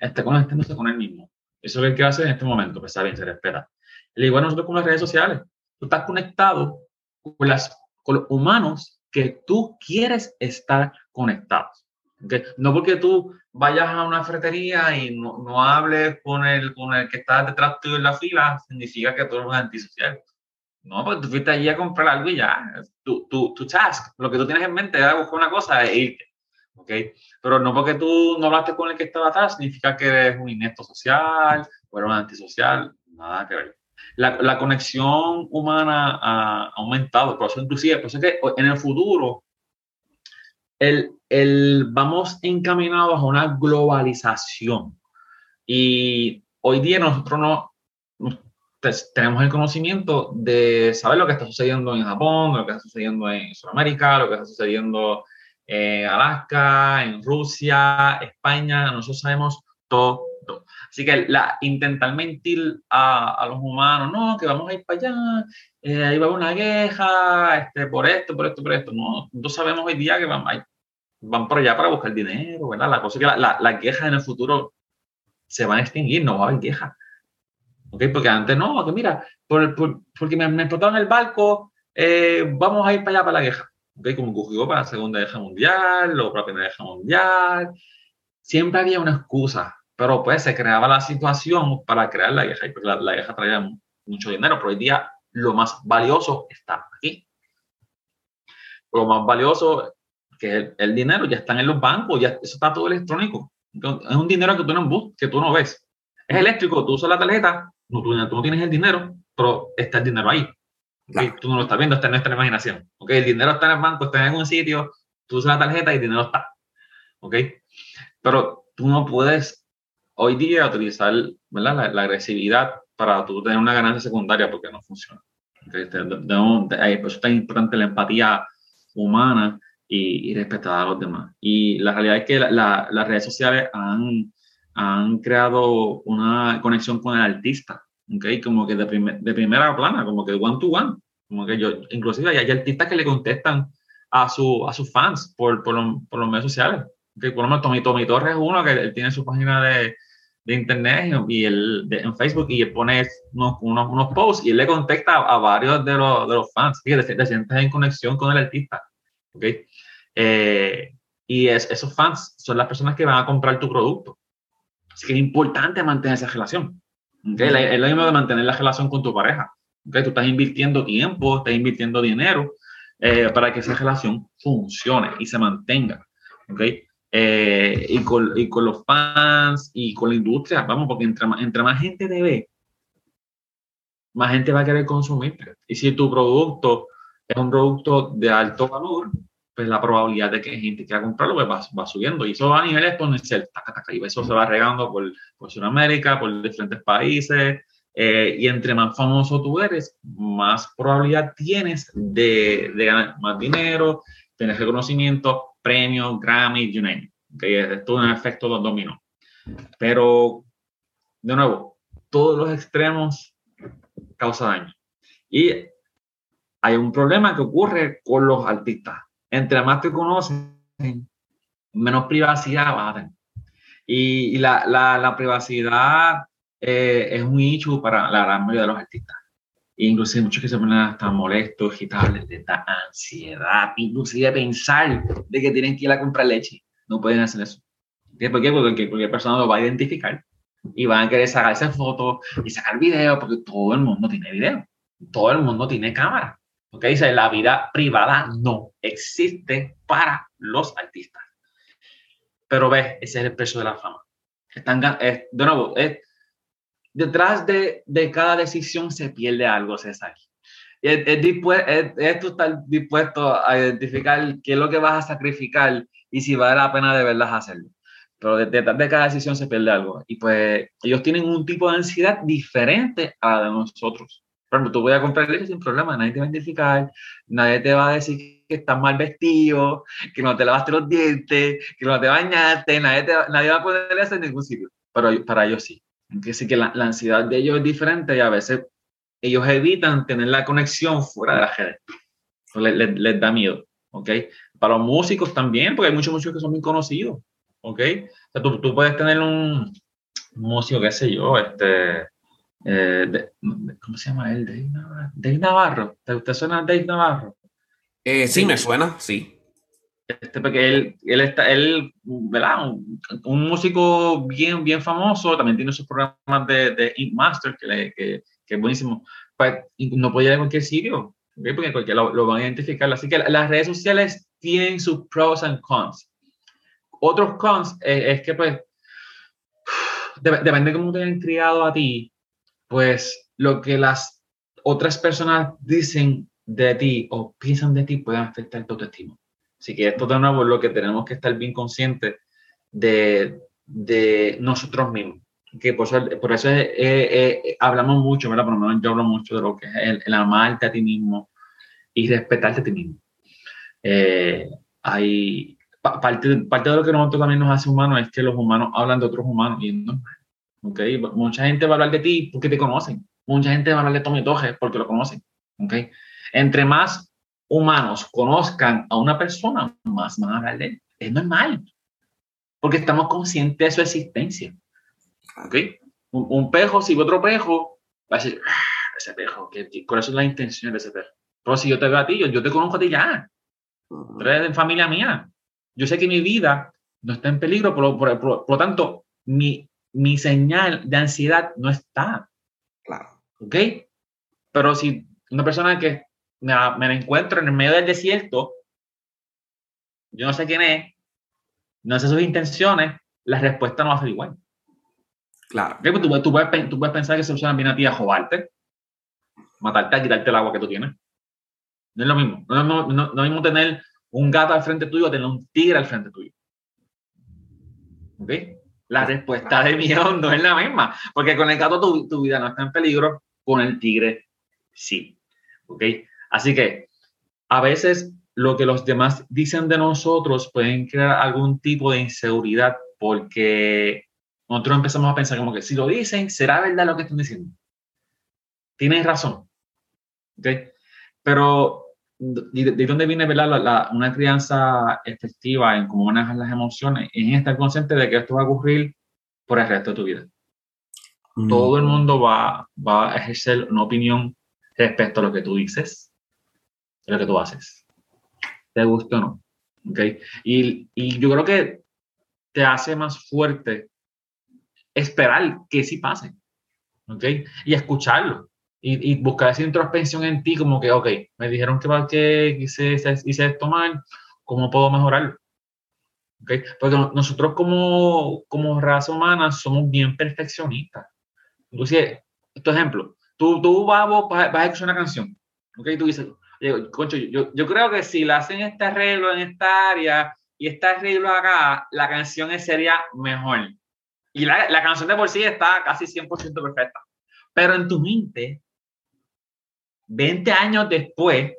Está conectándose con él mismo. Eso es lo que que hacer en este momento, pues está bien, se respeta. Igual nosotros con las redes sociales. Tú estás conectado con, las, con los humanos que tú quieres estar conectados. ¿okay? No porque tú vayas a una ferretería y no, no, hables con el, con el que está detrás tuyo en la fila, significa que tú eres un antisocial. No, porque tú fuiste allí a comprar algo y ya. Tu, tu, tu task, lo que tú tienes en mente es buscar una cosa e irte. Pero no porque tú no hablaste con el que estaba atrás, significa que eres un inepto social o eres un antisocial. Nada que ver la, la conexión humana ha aumentado, por eso inclusive, por eso que en el futuro el, el, vamos encaminados a una globalización. Y hoy día nosotros no, tenemos el conocimiento de saber lo que está sucediendo en Japón, lo que está sucediendo en Sudamérica, lo que está sucediendo en Alaska, en Rusia, España, nosotros sabemos todo. Así que la, intentar mentir a, los humanos, no, que vamos a ir para allá, eh, ahí va una queja, este, por esto, por esto, por esto. No, nosotros sabemos hoy día que van, van por allá para buscar dinero, ¿verdad? La cosa es que las la, quejas en el futuro se van a extinguir, no va a haber quejas. ¿Ok? Porque antes no, que mira, por, porque me, me explotaron el barco, eh, vamos a ir para allá para la queja. ¿Ok? Como ocurrió para la Segunda Guerra Mundial o para la Primera Guerra Mundial. Siempre había una excusa, pero pues se creaba la situación para crear la queja y pues la, la queja traía mucho dinero, pero hoy día lo más valioso está aquí. Lo más valioso que es el, dinero, ya están en los bancos, ya eso está todo electrónico. Es un dinero que tú no, que tú no ves. Es eléctrico, tú usas la tarjeta, no, tú, no tienes el dinero, pero está el dinero ahí. Tú no lo estás viendo, está en nuestra imaginación. ¿okay? El dinero está en el banco, está en algún sitio, tú usas la tarjeta y el dinero está. ¿ok? Pero tú no puedes hoy día utilizar ¿verdad? La, agresividad para tú tener una ganancia secundaria porque no funciona. ¿okay? por eso es tan importante la empatía humana y, respetar a los demás. Y la realidad es que las redes sociales han, han creado una conexión con el artista, ¿okay? como que de, de primera plana, como que one to one. Como que yo, inclusive hay, artistas que le contestan a, su, a sus fans por, por, por los medios sociales. ¿okay? Por lo menos Tommy, Tommy Torres es uno que él tiene su página de, de internet y él, en Facebook y él pone unos, unos, unos, posts y él le contesta a, varios de los, de los fans. que te, te, sientes en conexión con el artista. ¿okay? Eh, y es, esos fans son las personas que van a comprar tu producto. Así que es importante mantener esa relación. Es lo mismo de mantener la relación con tu pareja. ¿okay? Tú estás invirtiendo tiempo, estás invirtiendo dinero eh, para que esa relación funcione y se mantenga. ¿okay? Eh, y, con, y, con, los fans y con la industria, vamos, porque entre, entre más gente te ve, más gente va a querer consumir. Y si tu producto es un producto de alto valor, pues la probabilidad de que gente quiera comprarlo pues va, va, subiendo. Y eso va a nivel exponencial. y eso se va regando por, por Sudamérica, por diferentes países. Eh, y entre más famoso tú eres, más probabilidad tienes de, de ganar más dinero, tener reconocimiento, premios, Grammy, you name it. Okay, es todo un efecto dominó. Pero, de nuevo, todos los extremos causan daño. Y hay un problema que ocurre con los artistas entre más te conocen, menos privacidad vas a tener. Y, la, la, privacidad eh, es un issue para la gran mayoría de los artistas. Inclusive muchos que se ponen hasta molestos, agitables, de esta ansiedad, inclusive pensar de que tienen que ir a comprar leche. No pueden hacer eso. ¿Por qué? Porque cualquier persona lo va a identificar y van a querer sacarse fotos y sacar videos porque todo el mundo tiene video. Todo el mundo tiene cámara. ¿Ok? Dice, la vida privada no existe para los artistas. Pero ves, ese es el precio de la fama. Están, de nuevo, detrás de, de, cada decisión se pierde algo, César. Es, es, dispuesto a identificar qué es lo que vas a sacrificar y si vale la pena de verdad hacerlo. Pero detrás de cada decisión se pierde algo. Y pues ellos tienen un tipo de ansiedad diferente a la de nosotros. Por ejemplo, tú voy a comprar leche sin problema, nadie te va a identificar, nadie te va a decir que estás mal vestido, que no te lavaste los dientes, que no te bañaste, nadie, nadie va a poder en ningún sitio. Pero para ellos sí. Así que la, ansiedad de ellos es diferente y a veces ellos evitan tener la conexión fuera de la red. Les, les, da miedo, ¿ok? Para los músicos también, porque hay muchos músicos que son muy conocidos, ¿ok? O sea, tú, tú puedes tener un músico, qué sé yo, este eh, ¿Cómo se llama él? Dave Navarro. Dave Navarro. ¿Te, suena Dave Navarro? Eh, sí, me suena, sí. Este, porque él, él está, él, ¿verdad? Un, músico bien, bien famoso, también tiene sus programas de, de Ink Master, que, que, que, es buenísimo. Pues no puede ir a cualquier sitio, porque cualquiera lo, van a identificar. Así que las redes sociales tienen sus pros and cons. Otros cons es, que, pues, depende de cómo te hayan criado a ti, pues lo que las otras personas dicen de ti o piensan de ti puede afectar tu autoestima. Así que esto de nuevo es lo que tenemos que estar bien conscientes de, de nosotros mismos. Que por, eso, por eso hablamos mucho, ¿verdad? Por lo menos yo hablo mucho de lo que es el, amarte a ti mismo y respetarte a ti mismo. Eh, hay parte, parte de lo que nosotros también nos hace humanos es que los humanos hablan de otros humanos y no ¿okay? Mucha gente va a hablar de ti porque te conocen. Mucha gente va a hablar de Tommy Toje porque lo conocen. ¿okay? Entre más humanos conozcan a una persona, más van a hablar de él. Es normal. Porque estamos conscientes de su existencia. ¿ok? Un, un pejo, si otro pejo, va a decir, ah, ese pejo, ¿qué, ¿cuáles son las intenciones de ese pejo? Pero si yo te veo a ti, yo, yo te conozco a ti ya. Tú eres de familia mía. Yo sé que mi vida no está en peligro, por, por, por, lo tanto, mi, mi señal de ansiedad no está. Claro. ¿Ok? Pero si una persona que me, me la encuentro en el medio del desierto, yo no sé quién es, no sé sus intenciones, la respuesta no va a ser igual. Claro. ¿Okay? Pues tú, tú, puedes, tú, puedes, pensar que persona viene a ti a jodarte, matarte, quitarte el agua que tú tienes. No es lo mismo. No es lo mismo, no, no es lo mismo tener un gato al frente tuyo a tener un tigre al frente tuyo. ¿Ok? La respuesta de miedo no es la misma, porque con el gato tu, tu vida no está en peligro, con el tigre sí. ¿Ok? Así que a veces lo que los demás dicen de nosotros pueden crear algún tipo de inseguridad porque nosotros empezamos a pensar como que si lo dicen, ¿será verdad lo que están diciendo? Tienes razón. ¿Ok? Pero ¿de, de dónde viene. La, la, una crianza efectiva en cómo manejar las emociones? Es estar consciente de que esto va a ocurrir por el resto de tu vida. Mm. Todo el mundo va, va a ejercer una opinión respecto a lo que tú dices, lo que tú haces. Te gusta o no. ¿Okay? Y, y yo creo que te hace más fuerte esperar que sí pase. ¿Ok? Y escucharlo y, y, buscar esa introspección en ti, como que, ok, me dijeron que, hice, hice esto mal, ¿cómo puedo mejorarlo? ¿Okay? Porque nosotros como, como raza humana somos bien perfeccionistas. Inclusive, tu ejemplo, tú, tú vas, vas, vas a escuchar una canción, ¿ok? Tú dices, concho, yo, yo creo que si le hacen este arreglo en esta área y este arreglo acá, la canción sería mejor. Y la, la canción de por sí está casi 100% perfecta. Pero en tu mente 20 años después,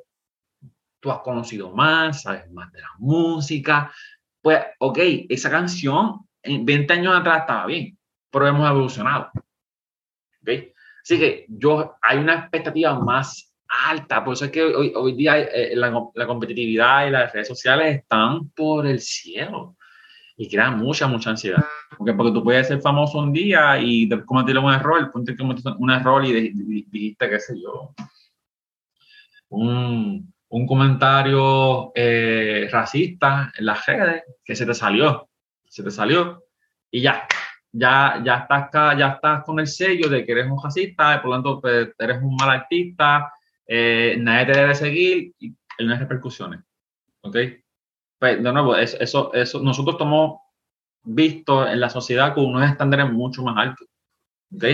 tú has conocido más, sabes más de la música. Pues, ok, esa canción en 20 años atrás estaba bien, pero hemos evolucionado. ¿Ok? Así que yo, hay una expectativa más alta, por eso es que hoy, hoy día eh, la, la, competitividad y las redes sociales están por el cielo y crean mucha, mucha ansiedad. Porque, porque tú puedes ser famoso un día y cometer un error, ponte que cometiste un error y dijiste, qué sé yo, un, un comentario eh, racista en las redes que se te salió, se te salió y ya, ya, ya, estás, ya estás con el sello de que eres un racista, por lo tanto pues, eres un mal artista, eh, nadie te debe seguir y hay unas repercusiones. ¿Ok? Pues, de nuevo, eso, eso, eso, nosotros estamos vistos en la sociedad con unos estándares mucho más altos. ¿Ok?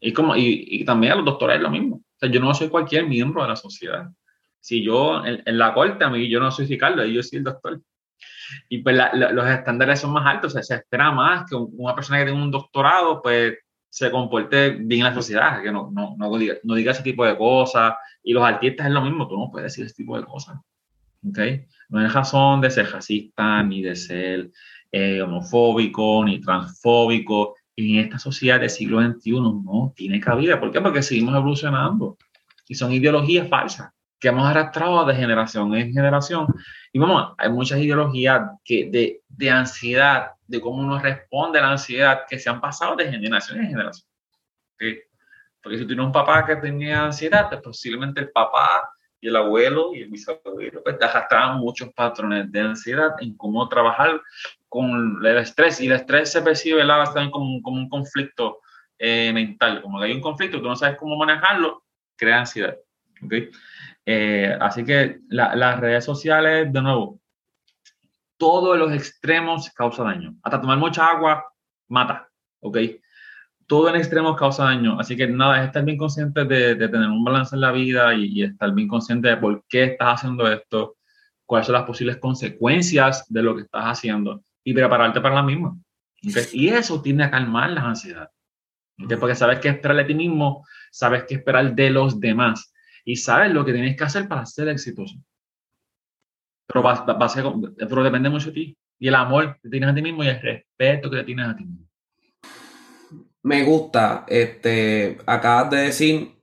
Y, como, y, y también a los doctores es lo mismo sea, yo no soy cualquier miembro de la sociedad. Si yo, en, en la corte, a mí, yo no soy Ricardo, yo soy el doctor. Y pues la, la, los estándares son más altos, o sea, se espera más que una persona que tenga un doctorado, pues se comporte bien en la sociedad, que no, no, no, diga, no diga ese tipo de cosas. Y los artistas es lo mismo, tú no puedes decir ese tipo de cosas. ¿Ok? No hay razón de ser racista, ni de ser eh, homofóbico, ni transfóbico en esta sociedad del siglo XXI no tiene cabida. ¿Por qué? Porque seguimos evolucionando y son ideologías falsas que hemos arrastrado de generación en generación. Y vamos, hay muchas ideologías que de, de ansiedad, de cómo uno responde a la ansiedad, que se han pasado de generación en generación. ¿Okay? Porque si tienes un papá que tenía ansiedad, pues posiblemente el papá y el abuelo y el bisabuelo pues, arrastraban muchos patrones de ansiedad en cómo trabajar con el estrés. Y el estrés se percibe ¿verdad? también como, como un conflicto eh, mental. Como que hay un conflicto, tú no sabes cómo manejarlo, crea ansiedad. ¿okay? Eh, así que la, las redes sociales, de nuevo, todos los extremos causa daño. Hasta tomar mucha agua mata. ¿ok? todo en extremos causa daño. Así que nada, es estar bien consciente de, de tener un balance en la vida y, y, estar bien consciente de por qué estás haciendo esto, cuáles son las posibles consecuencias de lo que estás haciendo y prepararte para la misma. ¿okay? Y eso tiende a calmar las ansiedades. ¿okay? Porque sabes qué esperar de ti mismo, sabes qué esperar de los demás y sabes lo que tienes que hacer para ser exitoso. Pero, va, va, a ser, pero depende mucho de ti. Y el amor que tienes a ti mismo y el respeto que tienes a ti mismo. Me gusta, este, acabas de decir,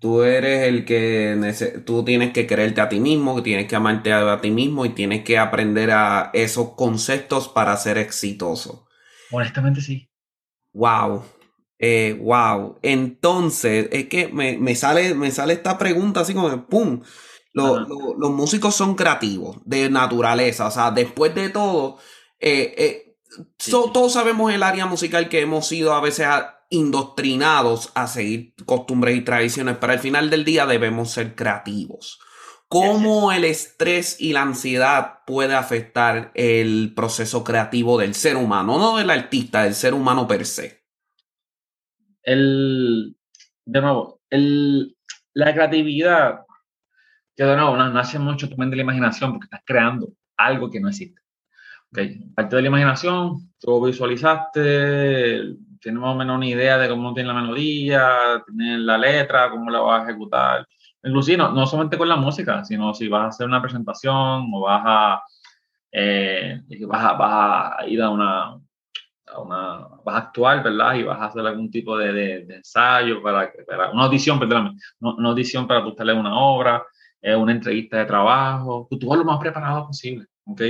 tú eres el que, tú tienes que quererte a ti mismo, que tienes que amarte a ti mismo y tienes que aprender a esos conceptos para ser exitoso. Honestamente sí. Wow. Eh, wow. Entonces, es que me, sale, me sale esta pregunta así como, ¡pum! los músicos son creativos, de naturaleza. O sea, después de todo, eh, eh, todos sabemos el área musical que hemos sido a veces indoctrinados a seguir costumbres y tradiciones, pero al final del día debemos ser creativos. ¿Cómo el estrés y la ansiedad puede afectar el proceso creativo del ser humano? No del artista, del ser humano per se. El, de nuevo, el, la creatividad, que de nuevo nace mucho también de la imaginación porque estás creando algo que no existe. Okay. Parte de la imaginación, tú visualizaste, tienes más o menos una idea de cómo tiene la melodía, tienes la letra, cómo la vas a ejecutar Inclusive no, no, solamente con la música, sino si vas a hacer una presentación o vas a, eh, vas a, vas a ir a una, a una, vas a actuar, ¿verdad? Y vas a hacer algún tipo de, de, ensayo para, para, una audición, perdóname, una audición para buscarle una obra, eh, una entrevista de trabajo, tú, tú vas lo más preparado posible, ¿ok?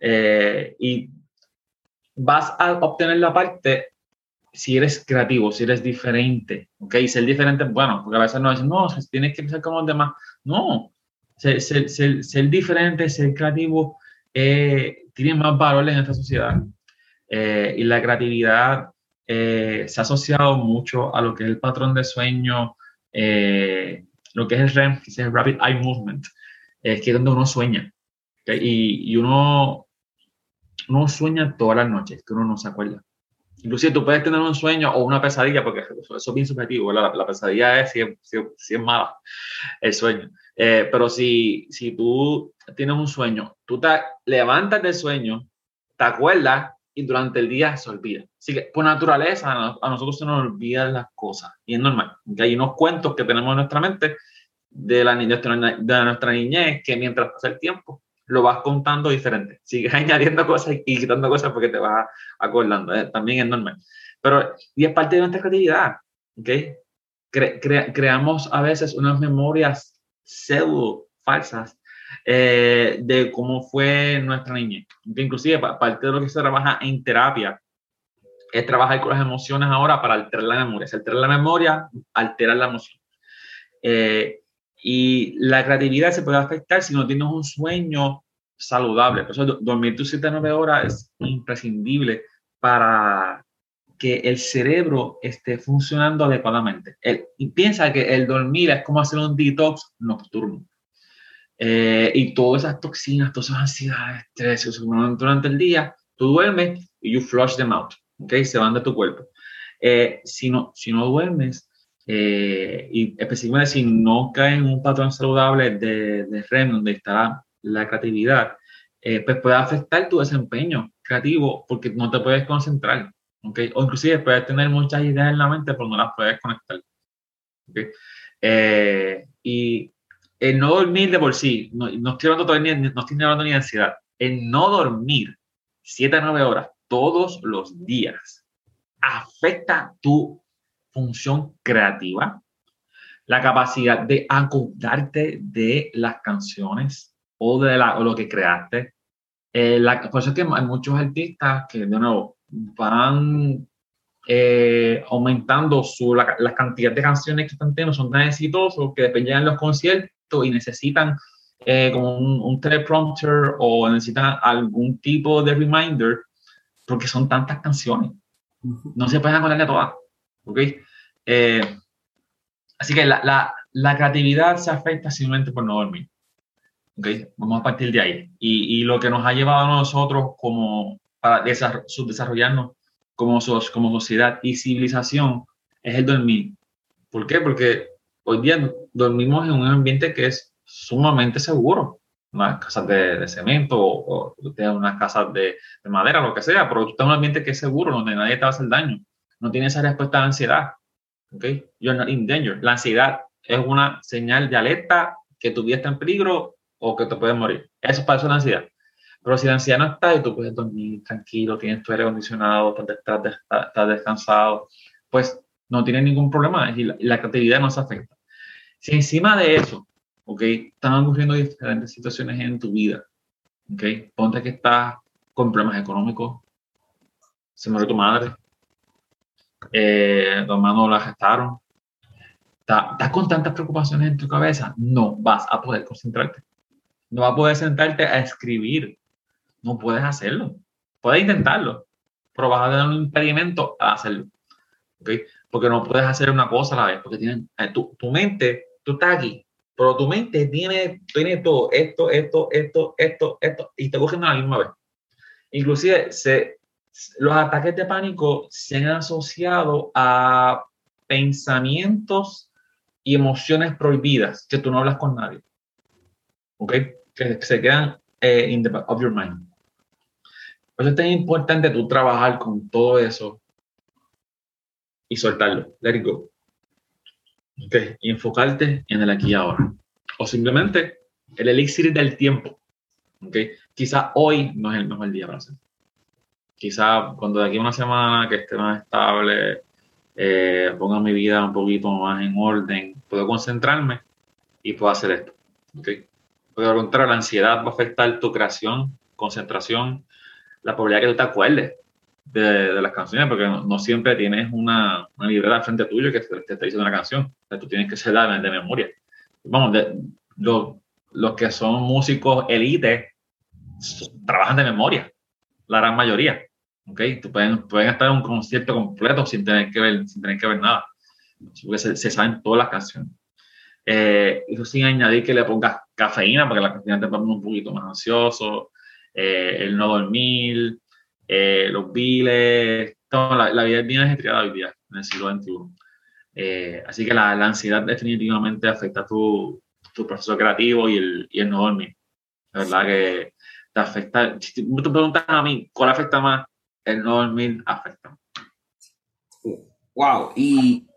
Eh, y vas a obtener la parte si eres creativo, si eres diferente, ¿ok? Ser diferente, bueno, porque a veces no dicen, no, tienes que pensar como los demás. No, ser, ser, ser, diferente, ser creativo, eh, tiene más valores en esta sociedad. Eh, y la creatividad eh, se ha asociado mucho a lo que es el patrón de sueño, lo que es el REM, que es el Rapid Eye Movement, es que es donde uno sueña. Y, y uno, uno sueña todas las noches, que uno no se acuerda. Inclusive tú puedes tener un sueño o una pesadilla, porque eso, es bien subjetivo, la, la, pesadilla es si, si, es mala, el sueño. Eh, pero si, si tú tienes un sueño, tú te levantas del sueño, te acuerdas y durante el día se olvida. Así que por naturaleza a nosotros se nos olvidan las cosas y es normal. Que hay unos cuentos que tenemos en nuestra mente de, la, de nuestra niñez que mientras pasa el tiempo lo vas contando diferente. Sigues añadiendo cosas y quitando cosas porque te vas acordando. ¿eh? También es normal. Pero, y es parte de nuestra creatividad. ¿ok? creamos a veces unas memorias pseudo falsas eh, de cómo fue nuestra niñez. Inclusive, parte de lo que se trabaja en terapia es trabajar con las emociones ahora para alterar la memoria. Si alterar la memoria, alterar la emoción. Eh, y la creatividad se puede afectar si no tienes un sueño saludable. Por eso dormir tus 7 9 horas es imprescindible para que el cerebro esté funcionando adecuadamente. y piensa que el dormir es como hacer un detox nocturno. Eh, y todas esas toxinas, todas esas ansiedades, estrés, durante el día, tú duermes y you flush them out, ¿ok? Se van de tu cuerpo. Eh, si, no, si no duermes, eh, y específicamente si no cae en un patrón saludable de, de REM, donde está la creatividad, eh, pues puede afectar tu desempeño creativo porque no te puedes concentrar, ¿okay? O inclusive puedes tener muchas ideas en la mente, pero no las puedes conectar, ¿okay? Eh, y el no dormir de por sí, no, no estoy hablando todavía, no estoy hablando ni de ansiedad, el no dormir 7 a 9 horas todos los días afecta tu función creativa, la capacidad de acordarte de las canciones o de lo que creaste. Eh, la, por eso es que hay muchos artistas que, de nuevo, van eh, aumentando su, la, cantidad de canciones que están teniendo, son tan exitosos que dependen de los conciertos y necesitan eh, como un, un teleprompter o necesitan algún tipo de reminder porque son tantas canciones. No se pueden acordar de todas. ¿Ok? Eh, así que la, la, la, creatividad se afecta simplemente por no dormir. ¿ok? Vamos a partir de ahí. Y, y lo que nos ha llevado a nosotros como para desarrollarnos como, como sociedad y civilización es el dormir. ¿Por qué? Porque hoy día dormimos en un ambiente que es sumamente seguro. Unas casas de, de cemento o, o unas casas de, de, madera, lo que sea, pero tú estás en un ambiente que es seguro, donde nadie te va a hacer daño no tiene esa respuesta de ansiedad. ¿ok? You're not in danger. La ansiedad es una señal de alerta que tu vida está en peligro o que te puedes morir. Eso para eso la ansiedad. Pero si la ansiedad no está y tú puedes dormir tranquilo, tienes tu aire acondicionado, estás, estás, descansado, pues no tienes ningún problema y la, creatividad no se afecta. Si encima de eso, ok, están ocurriendo diferentes situaciones en tu vida, ok, ponte que estás con problemas económicos, se murió tu madre, eh, tu hermano la gestaron, estás con tantas preocupaciones en tu cabeza, no vas a poder concentrarte. No vas a poder sentarte a escribir. No puedes hacerlo. Puedes intentarlo, pero vas a tener un impedimento a hacerlo. ¿okay? Porque no puedes hacer una cosa a la vez, porque tiene, eh, tu, tu, mente, tú estás aquí, pero tu mente tiene, tiene todo, esto, esto, esto, esto, esto, y te cogiendo a la misma vez. Inclusive, se, los ataques de pánico se han asociado a pensamientos y emociones prohibidas que tú no hablas con nadie. ¿Ok? Que, se quedan eh, in the back of your mind. Por eso es tan importante tú trabajar con todo eso y soltarlo. Let it go. ¿Ok? Y enfocarte en el aquí y ahora. O simplemente el elixir del tiempo. ¿Ok? Quizá hoy no es el mejor día para hacerlo. Quizá cuando de aquí a una semana que esté más estable, eh, ponga mi vida un poquito más en orden, puedo concentrarme y puedo hacer esto. ¿okay? Pero al contrario, la ansiedad va a afectar tu creación, concentración, la probabilidad que tú te acuerdes de, las canciones, porque no, siempre tienes una, una, libreta frente tuyo que te, está diciendo una canción. tú tienes que ser de, de memoria. Vamos, de, los que son músicos elite trabajan de memoria, la gran mayoría. ¿Okay? Tú pueden, pueden estar en un concierto completo sin tener que ver, sin tener que ver nada, porque se, saben todas las canciones. Eh, eso sin añadir que le pongas cafeína, porque la cafeína te pone un poquito más ansioso, eh, el no dormir, eh, los biles, la, la, vida es bien ajetreada hoy día, en el siglo XXI. así que la, la, ansiedad definitivamente afecta tu, tu proceso creativo y el, y el no dormir. La verdad que te afecta. Si tú me preguntas a mí, ¿cuál afecta más? El no dormir afecta. Wow, y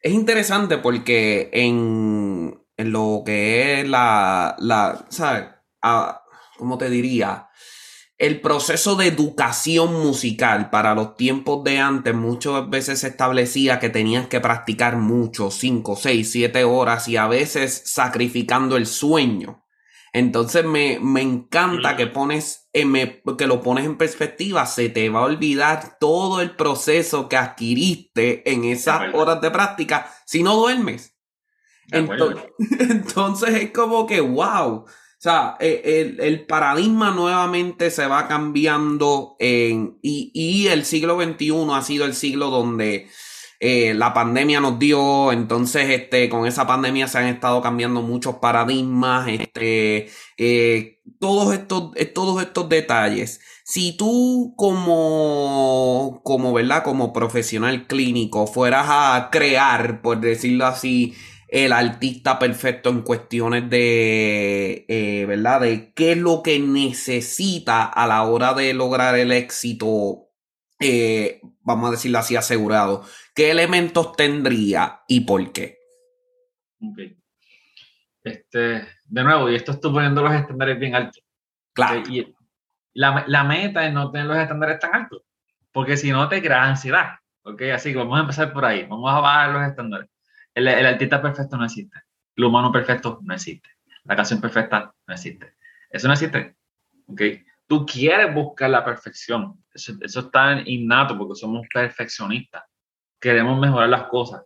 es interesante porque en, lo que es la, la ¿sabes? Ah, ¿Cómo te diría? El proceso de educación musical para los tiempos de antes muchas veces se establecía que tenías que practicar mucho, 5, 6, 7 horas y a veces sacrificando el sueño. Entonces me, me encanta que pones, que lo pones en perspectiva, se te va a olvidar todo el proceso que adquiriste en esas horas de práctica si no duermes. Entonces, entonces, es como que, wow. O sea, e, el, el, paradigma nuevamente se va cambiando en, y, y el siglo XXI ha sido el siglo donde eh, la pandemia nos dio, entonces este, con esa pandemia se han estado cambiando muchos paradigmas, este, eh, todos, estos, eh, todos estos detalles. Si tú como, como, ¿verdad? Como profesional clínico fueras a crear, por decirlo así, el artista perfecto en cuestiones de, ¿verdad? De qué es lo que necesita a la hora de lograr el éxito vamos a decirlo así, asegurado, ¿qué elementos tendría y por qué? Este, de nuevo, y esto estoy poniendo los estándares bien altos. Claro. Y la, la, meta es no tener los estándares tan altos, porque si no te crea ansiedad. ¿ok? Así que vamos a empezar por ahí, vamos a bajar los estándares. El, el artista perfecto no existe, el humano perfecto no existe, la canción perfecta no existe. Eso no existe. ¿ok? Tú quieres buscar la perfección, eso, eso está innato porque somos perfeccionistas. Queremos mejorar las cosas.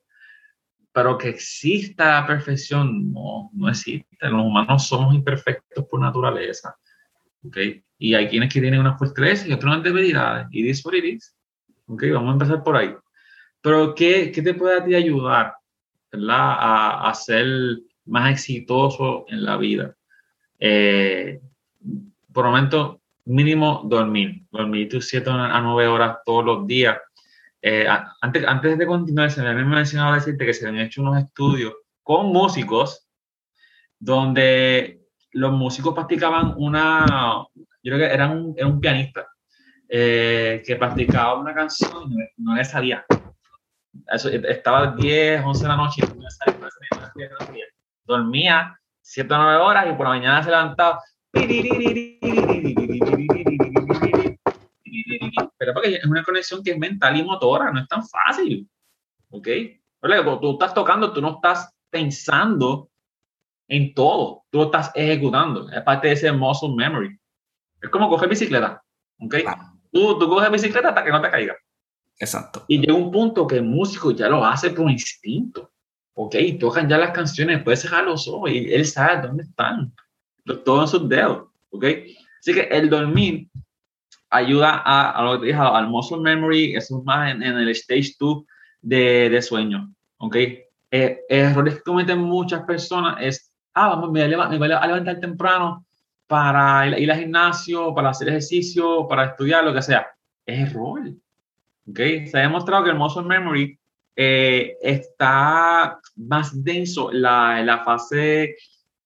Pero que exista la perfección, no, no existe. Los humanos somos imperfectos por naturaleza. ¿okay? Y hay quienes que tienen unas fortalezas y otras debilidades. Y this what it is. ¿okay? Vamos a empezar por ahí. Pero ¿qué, qué te puede a ti ayudar ¿verdad? A, a ser más exitoso en la vida? Eh, por momento, mínimo dormir, dormir tus 7 a 9 horas todos los días. Eh, antes, antes de continuar, se me había mencionado decirte que se habían hecho unos estudios con músicos donde los músicos practicaban una, yo creo que era un, era un pianista eh, que practicaba una canción y no, le salía. Eso, estaba 10, 11 de la noche y no le salía, dormía, 7 o 9 horas y por la mañana se levantaba. Porque es una conexión que es mental y motora, no es tan fácil. ¿Ok? Cuando tú estás tocando, tú no estás pensando en todo, tú lo estás ejecutando. Es parte de ese muscle memory. Es como coger bicicleta. ¿Ok? Tú, tú coges bicicleta hasta que no te caiga. Exacto. Y llega un punto que el músico ya lo hace por instinto. ¿Ok? Tocan ya las canciones, puedes cerrar los ojos y él sabe dónde están. Todos en sus dedos. ¿Ok? Así que el dormir ayuda a, a lo que te dije, al muscle memory, eso es más en, el stage 2 de, de, sueño. ¿Ok? Eh, errores que cometen muchas personas es, ah, vamos, me voy a, levantar temprano para ir, al gimnasio, para hacer ejercicio, para estudiar, lo que sea. Es error. ¿Ok? Se ha demostrado que el muscle memory eh, está más denso la, la fase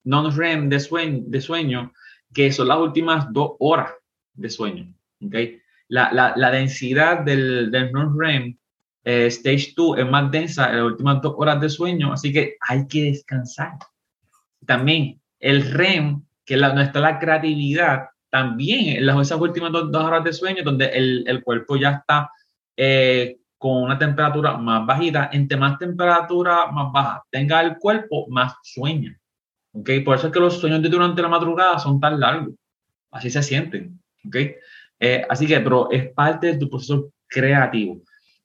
non-REM de sueño, de sueño, que son las últimas dos horas de sueño. ¿Okay? La, la, la densidad del, del non-REM eh, Stage 2 es más densa en las últimas dos horas de sueño, así que hay que descansar. También el REM, que es la, donde está la creatividad, también en las, esas últimas dos, horas de sueño, donde el, el cuerpo ya está eh, con una temperatura más bajita, entre más temperatura más baja tenga el cuerpo, más sueña. ¿okay? Por eso es que los sueños de durante la madrugada son tan largos. Así se sienten. ¿okay? Eh, así que, pero es parte de tu proceso creativo.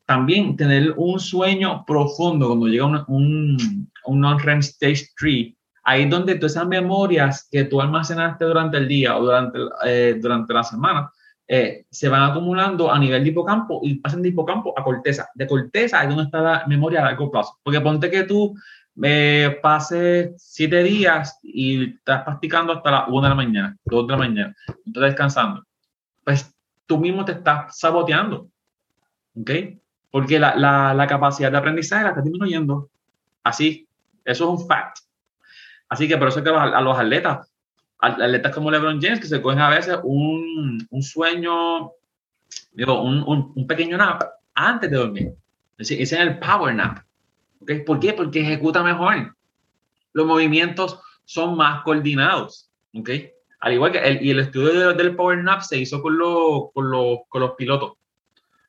También tener un sueño profundo cuando llega un, un, un non-REM stage 3, ahí es donde todas esas memorias que tú almacenaste durante el día o durante, eh, durante la semana, eh, se van acumulando a nivel de hipocampo y pasan de hipocampo a corteza. De corteza es donde está la memoria a largo plazo. Porque ponte que tú eh, pases siete días y estás practicando hasta las 1 de la mañana, 2 de la mañana, estás descansando. Pues tú mismo te estás saboteando. ¿Ok? Porque la, la, la capacidad de aprendizaje la está disminuyendo. Así, eso es un fact. Así que por eso es que a los atletas atletas como LeBron James que se cogen a veces un, un sueño, digo, un, un, pequeño nap antes de dormir. Es decir, es en el power nap. ¿Okay? ¿Por qué? Porque ejecuta mejor. Los movimientos son más coordinados. ¿Okay? Al igual que el, y el estudio del power nap se hizo con, los, con, los, con los pilotos.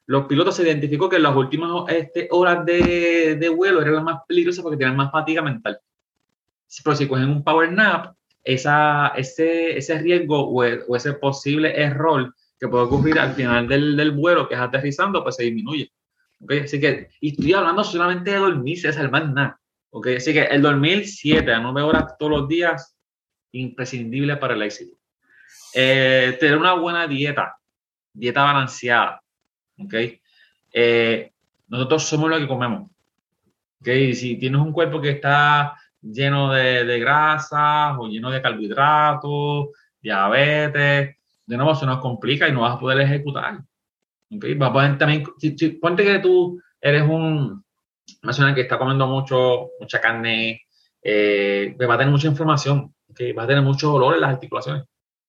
Los pilotos se identificó que las últimas este, horas de, de vuelo eran las más peligrosas porque tienen más fatiga mental. Pero si cogen un power nap, esa, ese, ese riesgo o, o, ese posible error que puede ocurrir al final del, del vuelo, que es aterrizando, pues se disminuye. ¿Okay? Así que, y estoy hablando solamente de dormir, es más nada. ¿Okay? Así que el dormir 7 a 9 horas todos los días, imprescindible para el éxito. Eh, tener una buena dieta, dieta balanceada. ¿okay? Eh, nosotros somos lo que comemos. ¿okay? Si tienes un cuerpo que está lleno de, de grasas o lleno de carbohidratos, diabetes, de nuevo se nos complica y no vas a poder ejecutar. ¿okay? Va a poder también, si, ponte que tú eres un, persona que está comiendo mucho, mucha carne, eh, va a tener mucha inflamación, ¿okay? va a tener mucho dolor en las articulaciones.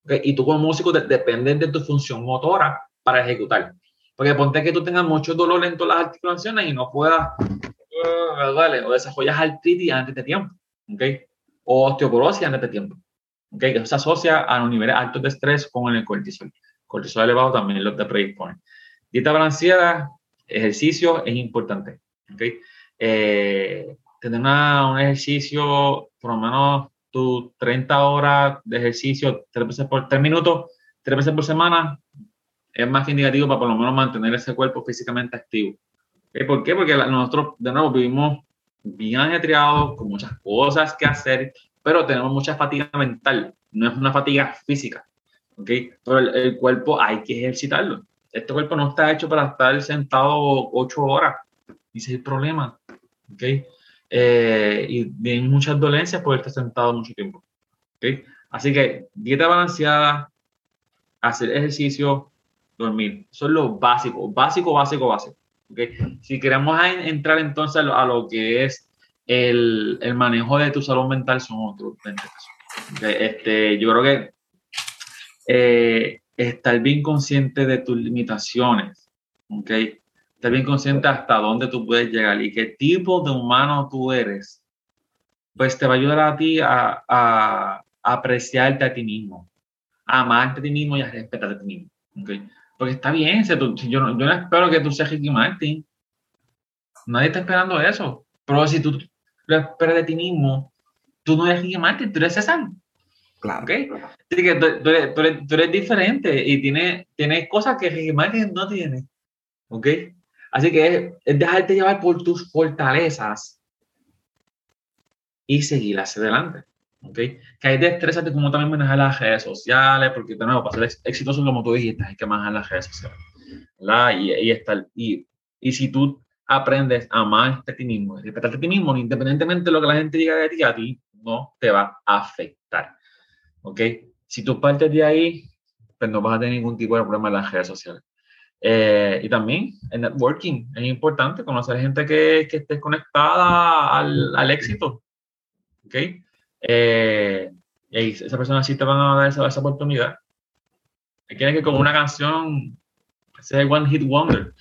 ¿okay? Y tú como músico dependes de tu función motora para ejecutar. Porque ponte que tú tengas mucho dolor en todas las articulaciones y no puedas, uh, o desarrollas artritis antes de tiempo. ¿okay? O osteoporosis antes de tiempo, ¿okay? Que se asocia a los niveles altos de estrés con el cortisol. Cortisol elevado también los de predispone. Dieta balanceada, ejercicio es importante, ¿okay? Eh, tener una, un ejercicio, por lo menos tus 30 horas de ejercicio, tres veces por tres minutos, tres veces por semana, es más que indicativo para por lo menos mantener ese cuerpo físicamente activo. ¿Por qué? Porque nosotros, de nuevo, vivimos bien ajetreados, con muchas cosas que hacer, pero tenemos mucha fatiga mental, no es una fatiga física, ¿ok? Pero el, cuerpo hay que ejercitarlo. Este cuerpo no está hecho para estar sentado ocho horas, ese es el problema, ¿ok? Eh, y vienen muchas dolencias por estar sentado mucho tiempo, ¿ok? Así que dieta balanceada, hacer ejercicio, dormir, son los básicos, básico, básico, básico. Si queremos entrar entonces a lo, que es el, el, manejo de tu salud mental, son otros 20 pesos. Este, yo creo que eh, estar bien consciente de tus limitaciones, ¿okay? Estar bien consciente hasta dónde tú puedes llegar y qué tipo de humano tú eres, pues te va a ayudar a ti a, a, apreciarte a ti mismo, a amarte a ti mismo y a respetarte a ti mismo. ¿okay? Porque está bien, si tú, yo, no, yo, no, espero que tú seas Ricky Martin. Nadie está esperando eso. Pero si tú lo esperas de ti mismo, tú no eres Ricky Martin, tú eres César. Claro. ¿Okay? Así que tú, tú, eres, tú, eres, tú, eres, diferente y tienes tiene cosas que Ricky Martin no tiene. ¿Ok? Así que es, dejarte llevar por tus fortalezas y seguir hacia adelante. ¿ok? Que hay destrezas de cómo también manejar las redes sociales, porque de nuevo, para ser exitoso como tú dijiste, hay que manejar las redes sociales. Y, y, estar, y, y si tú aprendes a amarte a ti mismo, a respetarte a ti mismo, independientemente de lo que la gente diga de ti, a ti no te va a afectar. ¿Ok? Si tú partes de ahí, pues no vas a tener ningún tipo de problema en las redes sociales. Eh, y también el networking es importante, conocer gente que, que esté conectada al, al éxito. ¿Ok? Eh, y esa persona sí te van a dar esa, esa oportunidad. Hay que con una canción, es One Hit Wonder,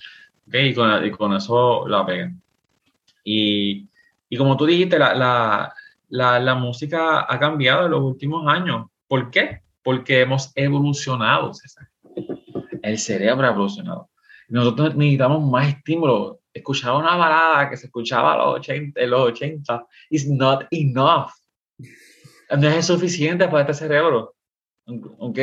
¿okay? y, con, y con eso la pegan. Y, y como tú dijiste, la, la, la, la, música ha cambiado en los últimos años. ¿Por qué? Porque hemos evolucionado, César. El cerebro ha evolucionado. Nosotros necesitamos más estímulos. Escuchar una balada que se escuchaba en los 80, en los 80 is not enough no es suficiente para este cerebro. ¿Ok?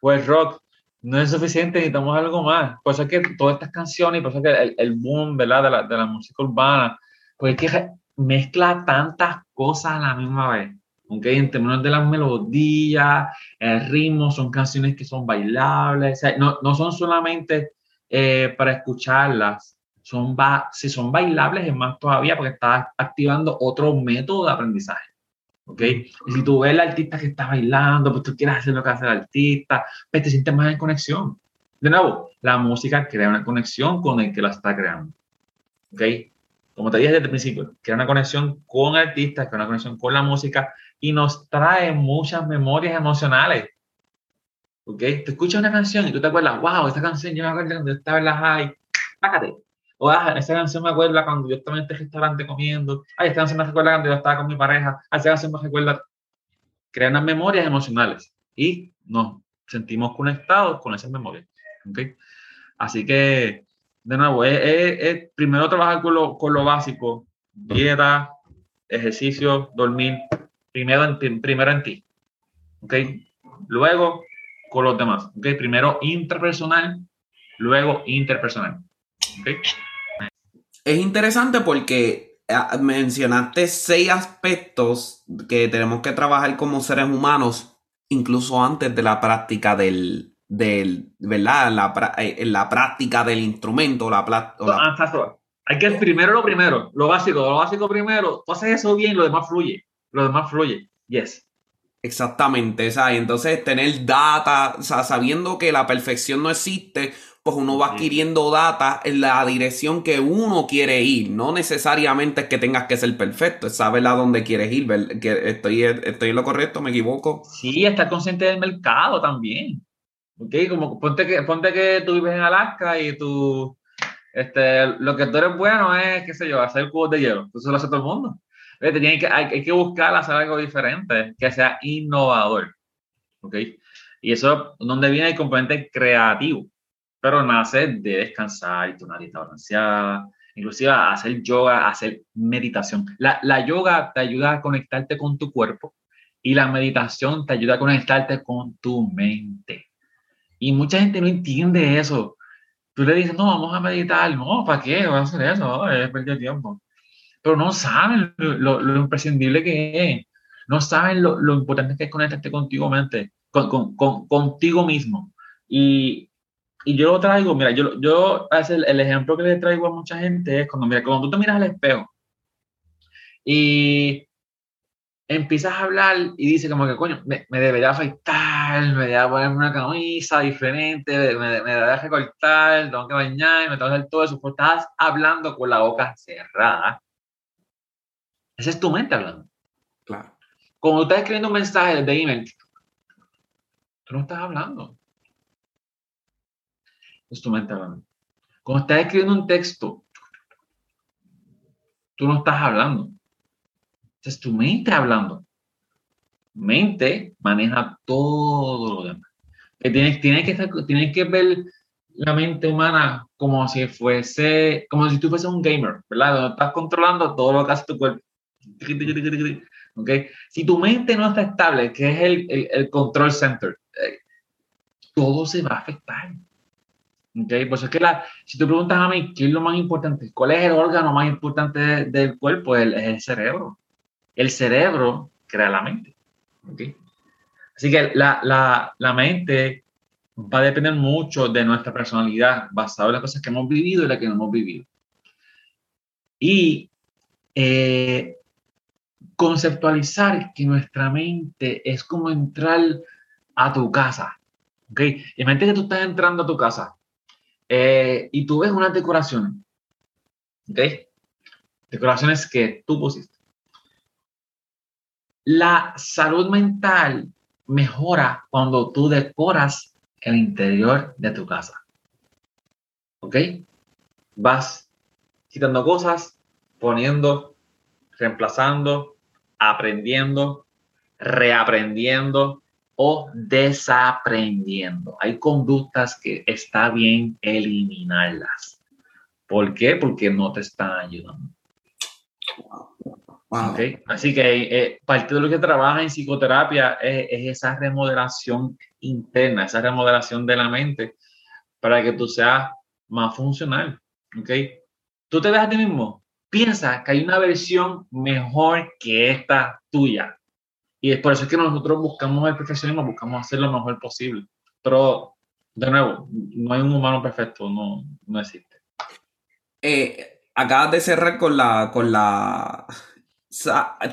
O el rock no es suficiente, necesitamos algo más. Por eso es que todas estas canciones, por eso es que el, el boom ¿verdad? De, la, de la música urbana, porque es que mezcla tantas cosas a la misma vez. ¿Ok? En términos de las melodías, el ritmo, son canciones que son bailables, o sea, no, no, son solamente eh, para escucharlas, son si son bailables es más todavía porque está activando otro método de aprendizaje. ¿ok? Y si tú ves al artista que está bailando, pues tú quieres hacer lo que hace el artista, pues te sientes más en conexión. De nuevo, la música crea una conexión con el que la está creando, ¿ok? Como te dije desde el principio, crea una conexión con el artista, crea una conexión con la música y nos trae muchas memorias emocionales. ¿Ok? Te escuchas una canción y tú te acuerdas, wow, esta canción yo me acuerdo cuando yo estaba en la high, págate, o, ah, esa canción me acuerda cuando yo estaba en este restaurante comiendo. Ay, esta canción me recuerda cuando yo estaba con mi pareja. Ay, esta canción me recuerda. Crean unas memorias emocionales y nos sentimos conectados con esas memorias. ¿okay? Así que, de nuevo, es, es, es primero trabajar con lo, con lo, básico: dieta, ejercicio, dormir. Primero en, primero en ti. ¿okay? Luego con los demás. ¿okay? Primero interpersonal, luego interpersonal. ¿okay? es interesante porque ah, mencionaste seis aspectos que tenemos que trabajar como seres humanos, incluso antes de la práctica del, del ¿verdad? La, eh, la práctica del instrumento. La, la... Hay que primero lo primero, lo básico, lo básico primero, tú haces eso bien, lo demás fluye, lo demás fluye, yes. Exactamente, ¿sabes? Entonces tener data, o sea, sabiendo que la perfección no existe, pues uno va adquiriendo data en la dirección que uno quiere ir. No necesariamente es que tengas que ser perfecto, es saber a dónde quieres ir. Que estoy, estoy en lo correcto, me equivoco. Sí, estar consciente del mercado también. ¿Ok? Como ponte que, ponte que tú vives en Alaska y tú, este, lo que tú eres bueno es, qué sé yo, hacer cubos de hielo. Eso lo hace todo el mundo. Hay que, hay, hay que buscar hacer algo diferente, que sea innovador. ¿Ok? Y eso, donde viene el componente creativo pero nace de descansar y tu nariz balanceada, inclusive hacer yoga, hacer meditación. La, la, yoga te ayuda a conectarte con tu cuerpo y la meditación te ayuda a conectarte con tu mente. Y mucha gente no entiende eso. Tú le dices, no, vamos a meditar. No, ¿para qué? Voy a hacer eso. es perder tiempo. Pero no saben lo, lo, imprescindible que es. No saben lo, lo, importante que es conectarte contigo mente, con, con, con, contigo mismo. Y, y yo lo traigo, mira, yo, yo el, el ejemplo que le traigo a mucha gente es cuando, mira, cuando tú te miras al espejo y empiezas a hablar y dices como que, coño, me, me debería afeitar, me debería ponerme una camisa diferente, me, me debería recortar, tengo que bañar, me tengo que hacer todo eso, porque estás hablando con la boca cerrada. Esa es tu mente hablando. Claro. Cuando estás escribiendo un mensaje de email, tú no estás hablando es tu mente hablando. Cuando estás escribiendo un texto, tú no estás hablando. es tu mente hablando. Mente maneja todo lo demás. Que tienes, tienes, que estar, tienes que ver la mente humana como si fuese, como si tú fueses un gamer, ¿verdad? Donde estás controlando todo lo que hace tu cuerpo. ¿Okay? Si tu mente no está estable, que es el, el, el control center, eh, todo se va a afectar. ¿Okay? Por eso es que la, si tú preguntas a mí qué es lo más importante, cuál es el órgano más importante del cuerpo, el, es el cerebro. El cerebro crea la mente. ¿Okay? Así que la, la, la mente va a depender mucho de nuestra personalidad, basado en las cosas que hemos vivido y las que no hemos vivido. Y eh, conceptualizar que nuestra mente es como entrar a tu casa. ¿ok? Imagínate que tú estás entrando a tu casa eh, y tú ves unas decoraciones. ¿ok? Decoraciones que tú pusiste. La salud mental mejora cuando tú decoras el interior de tu casa. ¿Ok? Vas quitando cosas, poniendo, reemplazando, aprendiendo, reaprendiendo o desaprendiendo. Hay conductas que está bien eliminarlas. ¿Por qué? Porque no te están ayudando. Okay. Así que eh, parte de lo que trabaja en psicoterapia es, es, esa remodelación interna, esa remodelación de la mente para que tú seas más funcional. ¿okay? Tú te ves a ti mismo, piensa que hay una versión mejor que esta tuya. Y es por eso que nosotros buscamos el perfeccionismo, buscamos hacer lo mejor posible. Pero, de nuevo, no hay un humano perfecto, no, no existe. Eh, acabas de cerrar con la, con la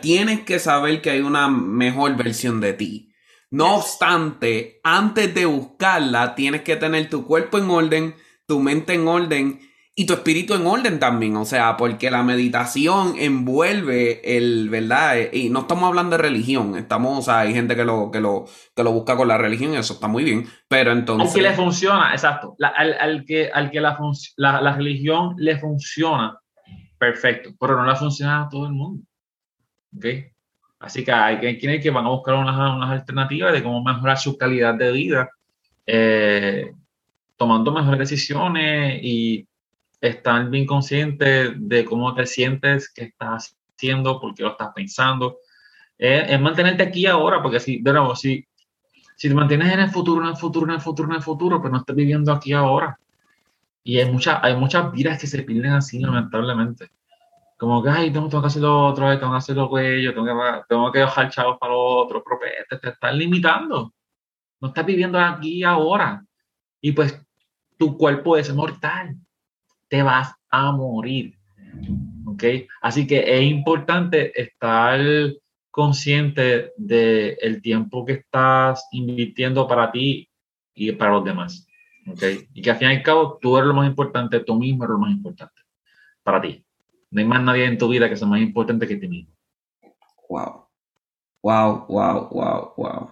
tienes que saber que hay una mejor versión de ti. No obstante, antes de buscarla, tienes que tener tu cuerpo en orden, tu mente en orden y tu espíritu en orden también. O sea, porque la meditación envuelve el, ¿verdad? Y no estamos hablando de religión. Estamos, o sea, hay gente que lo, que lo, que lo busca con la religión y eso está muy bien. Pero entonces. Al que le funciona, exacto. al, que, al que la, la, la religión le funciona, perfecto. Pero no le funciona a todo el mundo. ¿okay? Así que hay, quienes que van a buscar unas, unas, alternativas de cómo mejorar su calidad de vida, eh, tomando mejores decisiones y estar bien consciente de cómo te sientes, qué estás haciendo, por qué lo estás pensando. es mantenerte aquí ahora, porque si, de nuevo, si, si te mantienes en el futuro, en el futuro, en el futuro, en el futuro, pues no estás viviendo aquí ahora. Y hay, muchas hay muchas vidas que se pierden así, lamentablemente como que, ay, tengo, que hacer lo otro, tengo que hacer lo cuello, tengo que, tengo que dejar chavos para lo otro, pero pues, te, te estás limitando. No estás viviendo aquí ahora. Y pues tu cuerpo es mortal. Te vas a morir. ¿Ok? Así que es importante estar consciente del el tiempo que estás invirtiendo para ti y para los demás. ¿Ok? Y que al fin y al cabo tú eres lo más importante, tú mismo eres lo más importante para ti. No hay más nadie en tu vida que sea más importante que ti mismo. Wow. Wow, wow, wow, wow.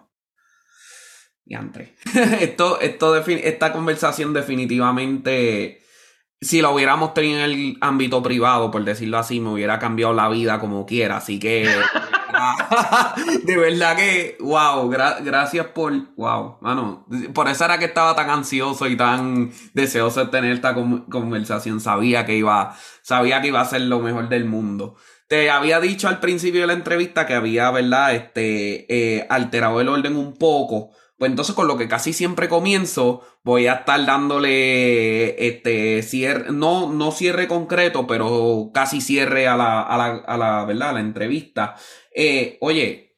Y esto, esto esta conversación definitivamente, si lo hubiéramos tenido en el ámbito privado, por decirlo así, me hubiera cambiado la vida como quiera. Así que, de verdad que, wow, gracias por, wow, mano, por eso era que estaba tan ansioso y tan deseoso de tener esta conversación. Sabía que iba sabía que iba a ser lo mejor del mundo. Te había dicho al principio de la entrevista que había, ¿verdad? Este, eh, alterado el orden un poco. Pues entonces con lo que casi siempre comienzo, voy a estar dándole este cierre, no, no cierre concreto, pero casi cierre a la, a la, ¿verdad? A la entrevista. Eh, oye,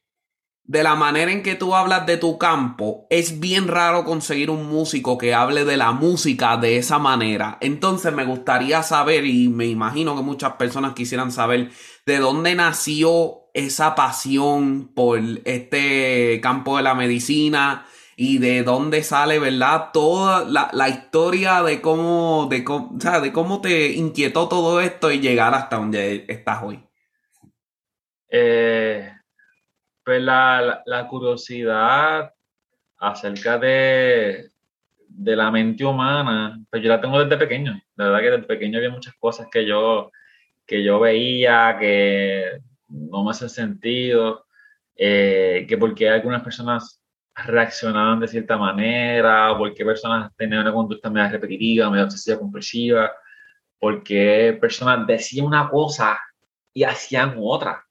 de la manera en que tú hablas de tu campo, es bien raro conseguir un músico que hable de la música de esa manera. Entonces me gustaría saber, y me imagino que muchas personas quisieran saber, de dónde nació esa pasión por este campo de la medicina y de dónde sale, ¿verdad? Toda la, historia de cómo, de, cómo, de cómo te inquietó todo esto y llegar hasta donde estás hoy. Eh pues la, la, curiosidad acerca de, de, la mente humana, pues yo la tengo desde pequeño. La verdad que desde pequeño había muchas cosas que yo, que yo veía, que no, cómo hace sentido, eh, que por qué algunas personas reaccionaban de cierta manera, por qué personas tenían una conducta medio repetitiva, medio obsesiva compulsiva, por qué personas decían una cosa y hacían otra.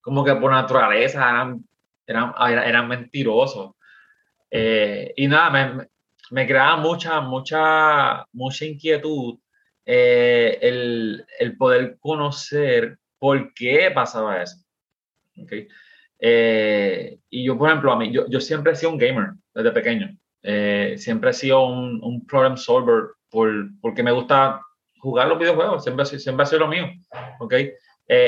Como que por naturaleza eran, eran, eran mentirosos. Eh, y nada, me, me creaba mucha, mucha, mucha inquietud eh, el, el, poder conocer por qué pasaba eso. ¿okay? Eh, y yo, por ejemplo, a mí, yo, yo, siempre he sido un gamer desde pequeño. Eh, siempre he sido un, un problem solver por, porque me gusta jugar los videojuegos. Siempre, siempre ha sido lo mío. ¿okay?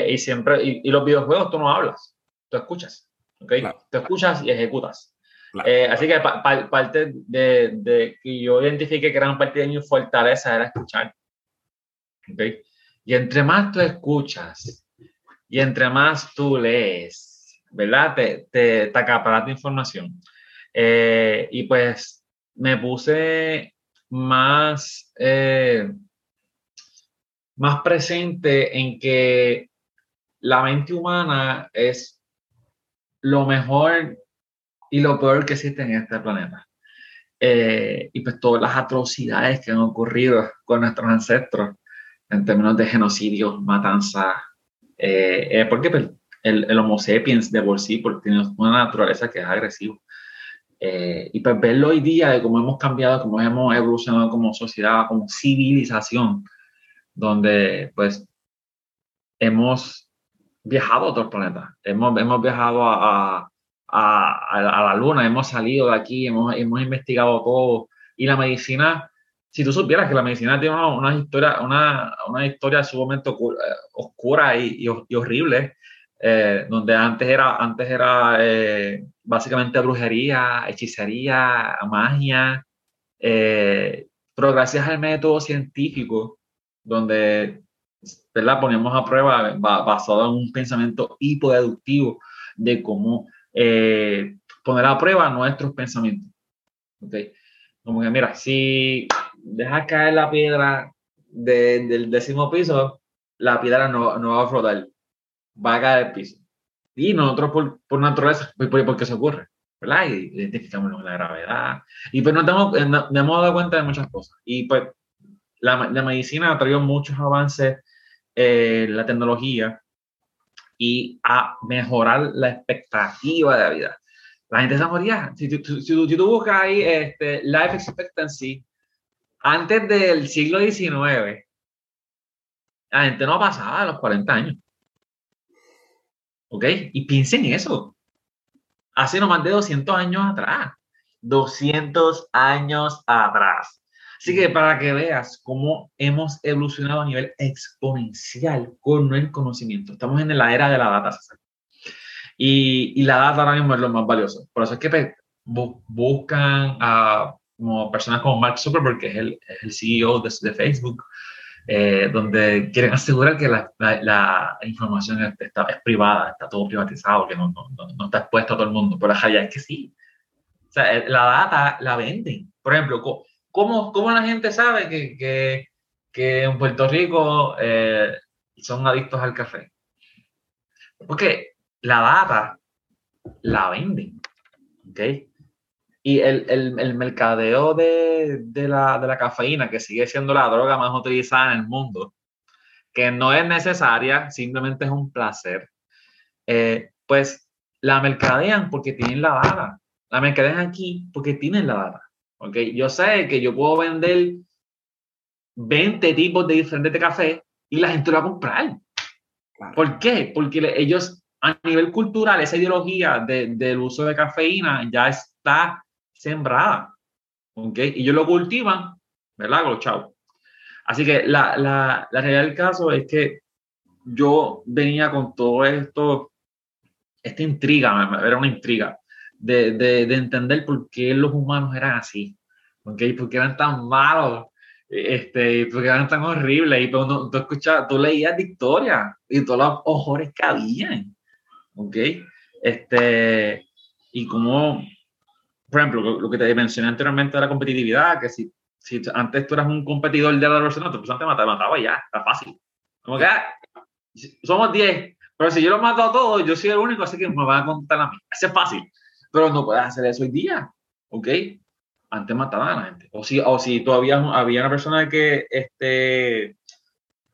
y siempre, y, y, los videojuegos tú no hablas, tú escuchas. ¿okay? Tú escuchas y ejecutas. así que parte de, de, que yo identifique que gran parte de mi fortaleza era escuchar. Y entre más tú escuchas y entre más tú lees, ¿verdad? Te, te, te acaparas de información. Eh, y pues me puse más, eh, más presente en que la mente humana es lo mejor y lo peor que existe en este planeta. Eh, y pues todas las atrocidades que han ocurrido con nuestros ancestros en términos de genocidio, matanza, eh, eh, porque pues, el, Homo sapiens de por sí porque tiene una naturaleza que es agresivo. Eh, y pues verlo hoy día de cómo hemos cambiado, cómo hemos evolucionado como sociedad, como civilización, donde pues hemos viajado a otros planetas, hemos, hemos viajado a, a, a, la luna, hemos salido de aquí, hemos, hemos investigado todo y la medicina si tú supieras que la medicina tiene una, historia, una, una historia sumamente oscura y, y, horrible, eh, donde antes era, antes era eh, básicamente brujería, hechicería, magia, eh, pero gracias al método científico, donde ¿verdad? poníamos a prueba basado en un pensamiento hipodeductivo de cómo poner a prueba nuestros pensamientos. ¿okay? Como que, mira, si dejas caer la piedra del décimo piso, la piedra no, no, va a flotar, va a caer al piso. Y nosotros, por, por naturaleza, ¿por, qué se ocurre? ¿verdad? Y identificamos la gravedad. Y pues nos, damos, eh, nos, hemos dado cuenta de muchas cosas. Y pues la, la medicina ha traído muchos avances, eh, la tecnología, y a mejorar la expectativa de la vida la gente se moría. Si, si, si, tú buscas ahí este, life expectancy, antes del siglo XIX, la gente no pasaba a los 40 años. ¿Ok? Y piensen eso. Hace no más de 200 años atrás. 200 años atrás. Así que para que veas cómo hemos evolucionado a nivel exponencial con el conocimiento. Estamos en la era de la data. Y, y, la data ahora mismo es lo más valioso. Por eso es que pues, buscan a como personas como Mark Zuckerberg, que es el, el CEO de, de Facebook, eh, donde quieren asegurar que la, la, información está, es privada, está todo privatizado, que no, no, no, está expuesto a todo el mundo. Pero es que sí. O sea, eh, la data la venden. Por ejemplo, ¿cómo, cómo la gente sabe que, que, que en Puerto Rico eh, son adictos al café? Porque la data la venden. ¿ok? Y el, el, el mercadeo de, de, la, de la cafeína, que sigue siendo la droga más utilizada en el mundo, que no es necesaria, simplemente es un placer, eh, pues la mercadean porque tienen la data. La mercadean aquí porque tienen la data. ¿ok? Yo sé que yo puedo vender 20 tipos de diferentes de café y la gente lo va a comprar. ¿Por qué? Porque ellos a nivel cultural, esa ideología de, del uso de cafeína ya está sembrada. ¿Ok? Y ellos lo cultivan, ¿verdad? Con los chavos. Así que la, la, la realidad del caso es que yo venía con todo esto, esta intriga, era una intriga, de, de, de entender por qué los humanos eran así, ¿ok? ¿Por qué eran tan malos? este, porque eran tan horribles. Y tú, tú, escuchabas, tú leías de historia y todos los ojores que habían. ¿ok? Este, y como, por ejemplo, lo, que te mencioné anteriormente de la competitividad, que si, si antes tú eras un competidor de la Barcelona, pues antes te mataba, ya, está fácil. Como que ah, somos 10, Pero si yo lo mato a todos, yo soy el único, así que me van a contar a mí. Eso es fácil. Pero no puedes hacer eso hoy día. ¿Ok? Antes mataban a la gente. O si, o si todavía había una persona que este,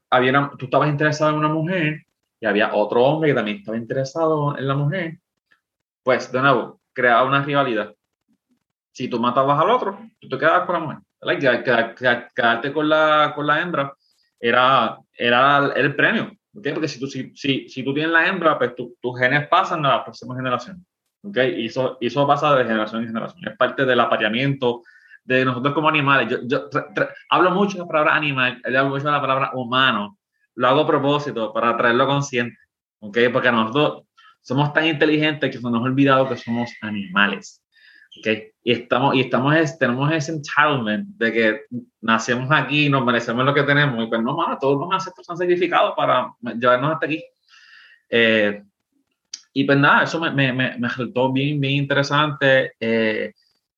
había tú estabas interesado en una mujer y había otro hombre que también estaba interesado en la mujer, pues de nuevo, creaba una rivalidad. Si tú matabas al otro, tú te quedabas con la mujer. Quedarte con la, con la hembra era, era el premio. Porque si tú, si, si, si tú tienes la hembra, pues tus genes pasan a la próxima generación. ¿okay? Y, eso, y eso pasa de generación en generación. Es parte del apareamiento de nosotros como animales. Yo, yo hablo mucho de la palabra animal, hablo mucho de la palabra humano. Lo hago a propósito para traerlo consciente. ¿okay? Porque nosotros somos tan inteligentes que se nos ha olvidado que somos animales. ¿Okay? Y, estamos, y estamos, tenemos ese entitlement de que nacemos aquí, nos merecemos lo que tenemos. Y pues no, mano, todos los ancestros han sacrificado para llevarnos hasta aquí. Eh, y pues nada, eso me, me, me, resultó bien, bien interesante eh,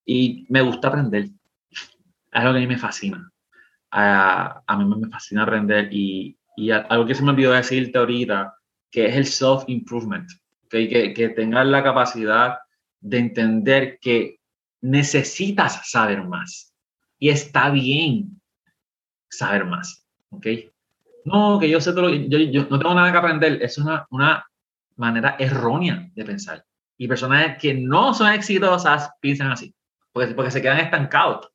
y me gusta aprender. Es algo que a mí me fascina. A, a mí me fascina aprender y, y algo que se me olvidó decirte ahorita, que es el self-improvement. ¿okay? Que, que tengas la capacidad de entender que necesitas saber más. Y está bien saber más. ¿Ok? No, que yo sé todo, yo, yo no tengo nada que aprender. Es una, una manera errónea de pensar. Y personas que no son exitosas piensan así, porque, porque se quedan estancados.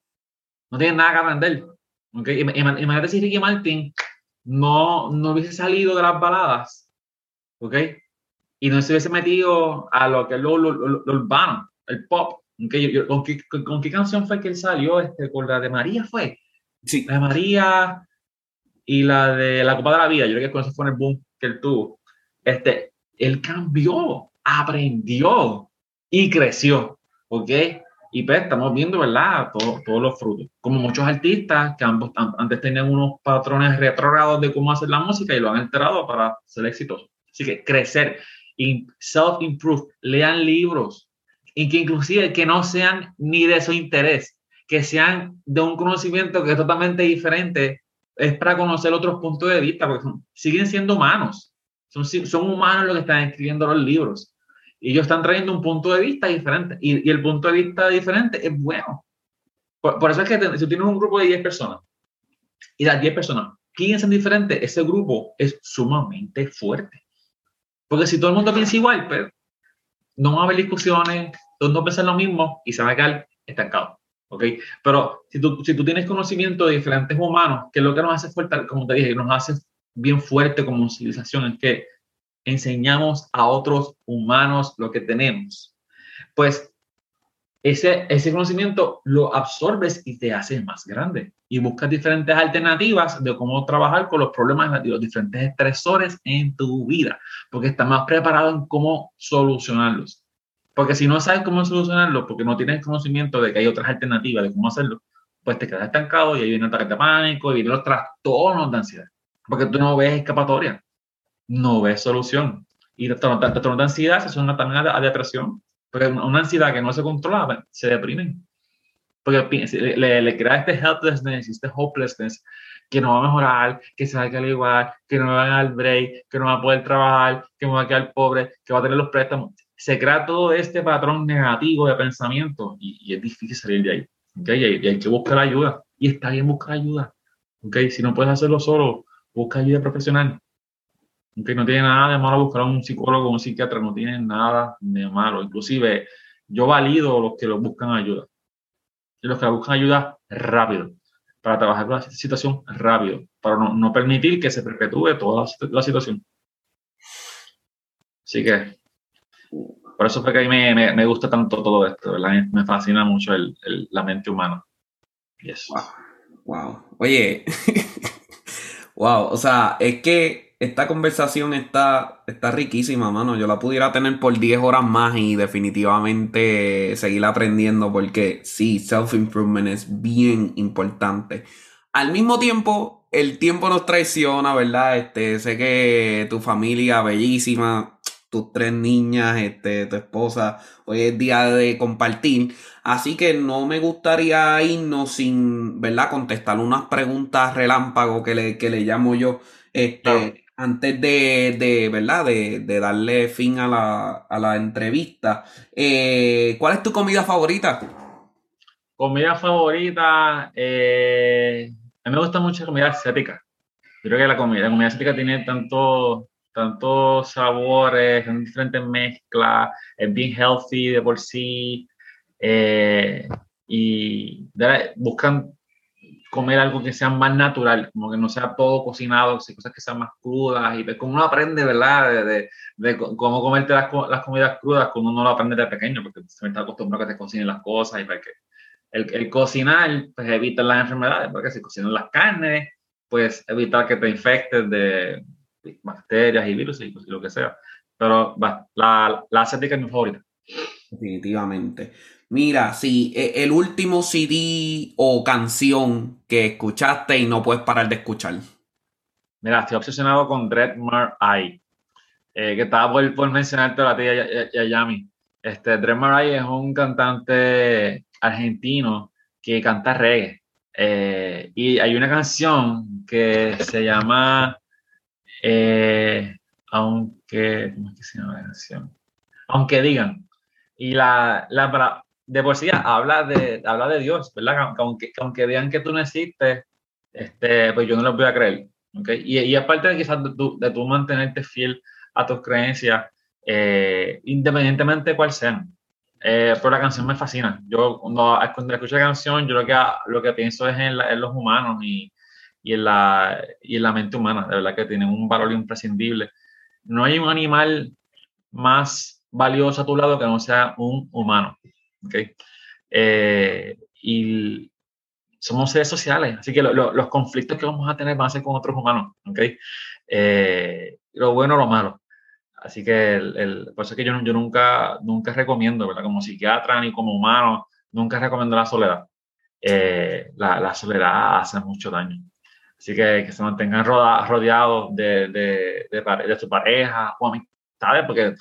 No tienen nada que aprender. ¿Okay? Imagínate si Ricky Martin no, no hubiese salido de las baladas, ¿ok? Y no se hubiese metido a lo que es lo, urbano, el pop. ¿okay? ¿con, qué, con, qué, canción fue que él salió? Este, ¿Con la de María fue? Sí. La de María y la de La Copa de la Vida. Yo creo que con eso fue el boom que él tuvo. Este, él cambió, aprendió y creció, ¿ok? Y pues estamos viendo, ¿verdad? todos los frutos. Como muchos artistas que ambos, antes tenían unos patrones retrógrados de cómo hacer la música y lo han enterado para ser exitosos. Así que crecer, self-improve, lean libros y que inclusive que no sean ni de su interés, que sean de un conocimiento que es totalmente diferente, es para conocer otros puntos de vista, porque siguen siendo humanos son, son humanos los que están escribiendo los libros. Y ellos están trayendo un punto de vista diferente. Y, el punto de vista diferente es bueno. Por, eso es que si tienes un grupo de 10 personas y las 10 personas piensan diferente, ese grupo es sumamente fuerte. Porque si todo el mundo piensa igual, pues, no va a haber discusiones, todos no piensan lo mismo y se va a quedar estancado. ¿ok? Pero si tú, si tú tienes conocimiento de diferentes humanos, que es lo que nos hace fuerte, como te dije, nos hace bien fuerte como civilización es que enseñamos a otros humanos lo que tenemos. Pues ese, ese conocimiento lo absorbes y te haces más grande y buscas diferentes alternativas de cómo trabajar con los problemas los diferentes estresores en tu vida, porque estás más preparado en cómo solucionarlos. Porque si no sabes cómo solucionarlo, porque no tienes conocimiento de que hay otras alternativas de cómo hacerlo, pues te quedas estancado y ahí viene el ataque de pánico y vienen los trastornos de ansiedad porque tú no ves escapatoria, no ves solución. Y trastorno de ansiedad se son también a, depresión, porque una ansiedad que no se controla, se deprimen. Porque le, le, crea este helplessness, este hopelessness, que no va a mejorar, que se va a quedar igual, que no me va a dar break, que no va a poder trabajar, que me va a quedar pobre, que va a tener los préstamos. Se crea todo este patrón negativo de pensamiento y, es difícil salir de ahí. ¿okay? Y, hay, que buscar ayuda. Y está bien buscar ayuda. ¿okay? Si no puedes hacerlo solo, busca ayuda profesional. Que no tiene nada de malo buscar a un psicólogo un psiquiatra, no tiene nada de malo. Inclusive, yo valido los que lo buscan ayuda. Y los que buscan ayuda rápido, para trabajar la situación rápido, para no, permitir que se perpetúe toda la, situación. Así que, por eso fue que a mí me, me, gusta tanto todo esto, ¿verdad? Me fascina mucho el, la mente humana. Yes. Wow. wow. Oye, Wow, o sea, es que esta conversación está, está riquísima, mano. Yo la pudiera tener por 10 horas más y definitivamente seguir aprendiendo porque sí, self-improvement es bien importante. Al mismo tiempo, el tiempo nos traiciona, ¿verdad? Este, sé que tu familia bellísima, tus tres niñas, este, tu esposa, hoy es día de compartir. Así que no me gustaría irnos sin, ¿verdad? Contestar unas preguntas relámpago que le, que le llamo yo. Este, antes de, ¿verdad? De, darle fin a la, entrevista, eh, ¿cuál es tu comida favorita? Comida favorita, eh, a mí me gusta mucho la comida asiática. Creo que la comida, la comida asiática tiene tanto, tantos sabores, diferentes mezclas, es bien healthy de por sí. Eh, y buscan comer algo que sea más natural, como que no sea todo cocinado, cosas que sean más crudas y de cómo uno aprende, ¿verdad? De, de, cómo comerte las, las, comidas crudas, cuando uno lo aprende de pequeño, porque se está acostumbrado a que te cocinen las cosas y para que el, el, cocinar pues evita las enfermedades, porque si cocinan las carnes, pues evitar que te infectes de bacterias y virus y, lo que sea. Pero la, la asiática es mi favorita. Definitivamente. Mira, si e, el último CD o canción que escuchaste y no puedes parar de escuchar. Mira, estoy obsesionado con Dreadmar Eye, eh, que estaba por, por mencionarte a ti y a Yami. Este, Dreadmar Eye es un cantante argentino que canta reggae. Eh, y hay una canción que se llama eh, Aunque, ¿cómo es que se llama la canción? Aunque digan. Y la, la, de por sí habla de, habla de Dios, ¿verdad? Aunque, aunque vean que tú no existes, este, pues yo no les voy a creer. ¿okay? Y, y aparte de quizás de tú, de mantenerte fiel a tus creencias, eh, independientemente de cuál sean. Eh, pero la canción me fascina. Yo cuando, cuando escucho la canción, yo lo que, lo que pienso es en, en los humanos y, y, en la, y en la mente humana, de verdad que tienen un valor imprescindible. No hay un animal más valioso a tu lado que no sea un humano. ¿Okay? Eh, y somos seres sociales, así que los conflictos que vamos a tener van a ser con otros humanos, ¿okay? Eh, lo bueno o lo malo. Así que el, por eso es que yo, yo nunca, nunca recomiendo, ¿verdad? Como psiquiatra ni como humano, nunca recomiendo la soledad. Eh, la, la, soledad hace mucho daño. Así que que se mantengan rodeados de, de, de, de, pareja o amistades, porque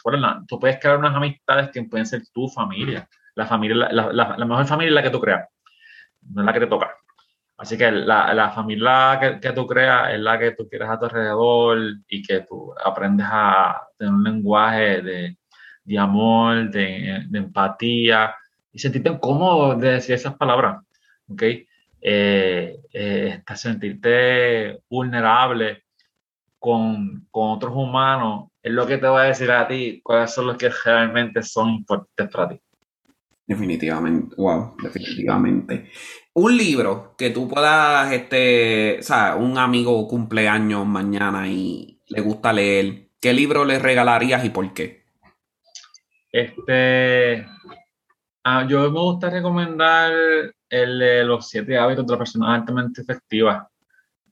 tú puedes crear unas amistades que pueden ser tu familia la familia, la, la, mejor familia es la que tú creas, no es la que te toca. Así que la, la familia que, que, tú creas es la que tú quieres a tu alrededor y que tú aprendes a tener un lenguaje de, de amor, de, de, empatía y sentirte cómodo de decir esas palabras. ¿ok? Eh, eh, sentirte vulnerable con, con, otros humanos es lo que te va a decir a ti cuáles son los que realmente son importantes para ti. Definitivamente, wow, definitivamente. Un libro que tú puedas, este, o sea, un amigo cumpleaños mañana y le gusta leer, ¿qué libro le regalarías y por qué? Este, ah, yo me gusta recomendar el de los siete hábitos de la persona altamente efectiva.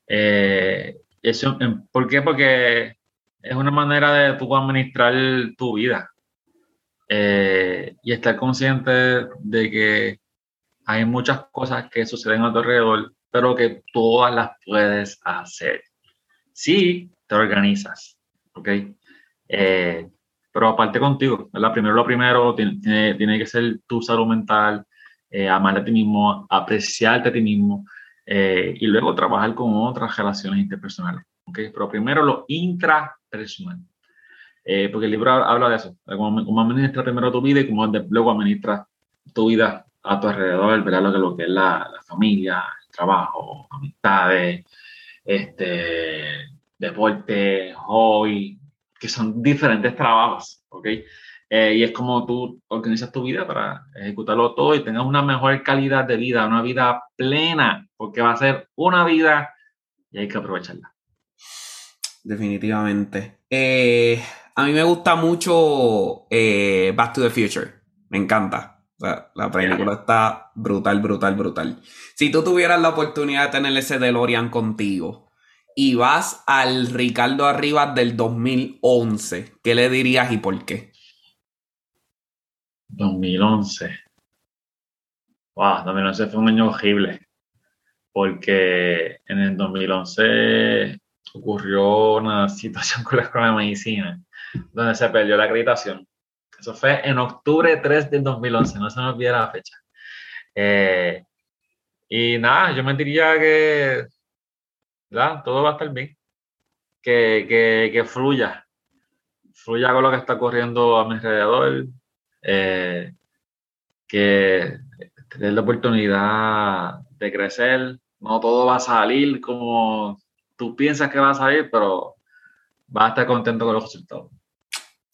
Eh, eso, ¿Por qué? Porque es una manera de tú administrar tu vida. Eh, y estar consciente de que hay muchas cosas que suceden a tu alrededor, pero que todas las puedes hacer. Si te organizas, ¿ok? Eh, pero aparte contigo, ¿verdad? Primero lo primero tiene, tiene, que ser tu salud mental, eh, amar a ti mismo, apreciarte a ti mismo y luego trabajar con otras relaciones interpersonales, ¿ok? Pero primero lo intrapersonal. Eh, porque el libro habla de eso, de cómo, cómo administras primero tu vida y cómo luego administras tu vida a tu alrededor, ¿verdad? Lo que, lo que es la, la familia, el trabajo, amistades, este, deporte, hobby, que son diferentes trabajos, ¿ok? Eh, y es como tú organizas tu vida para ejecutarlo todo y tengas una mejor calidad de vida, una vida plena, porque va a ser una vida y hay que aprovecharla. Definitivamente. Eh, a mí me gusta mucho eh, Back to the Future. Me encanta. la película está brutal, brutal, brutal. Si tú tuvieras la oportunidad de tener ese DeLorean contigo y vas al Ricardo Arribas del 2011, ¿qué le dirías y por qué? 2011. Wow, 2011 fue un año horrible. Porque en el 2011 ocurrió una situación con la escuela de medicina donde se perdió la acreditación. Eso fue en octubre 3 del 2011, no se me olvida la fecha. Eh, y nada, yo me diría que todo va a estar bien. que, fluya, fluya con lo que está ocurriendo a mi alrededor, eh, que tener la oportunidad de crecer. No todo va a salir como tú piensas que va a salir, pero vas a estar contento con los resultados.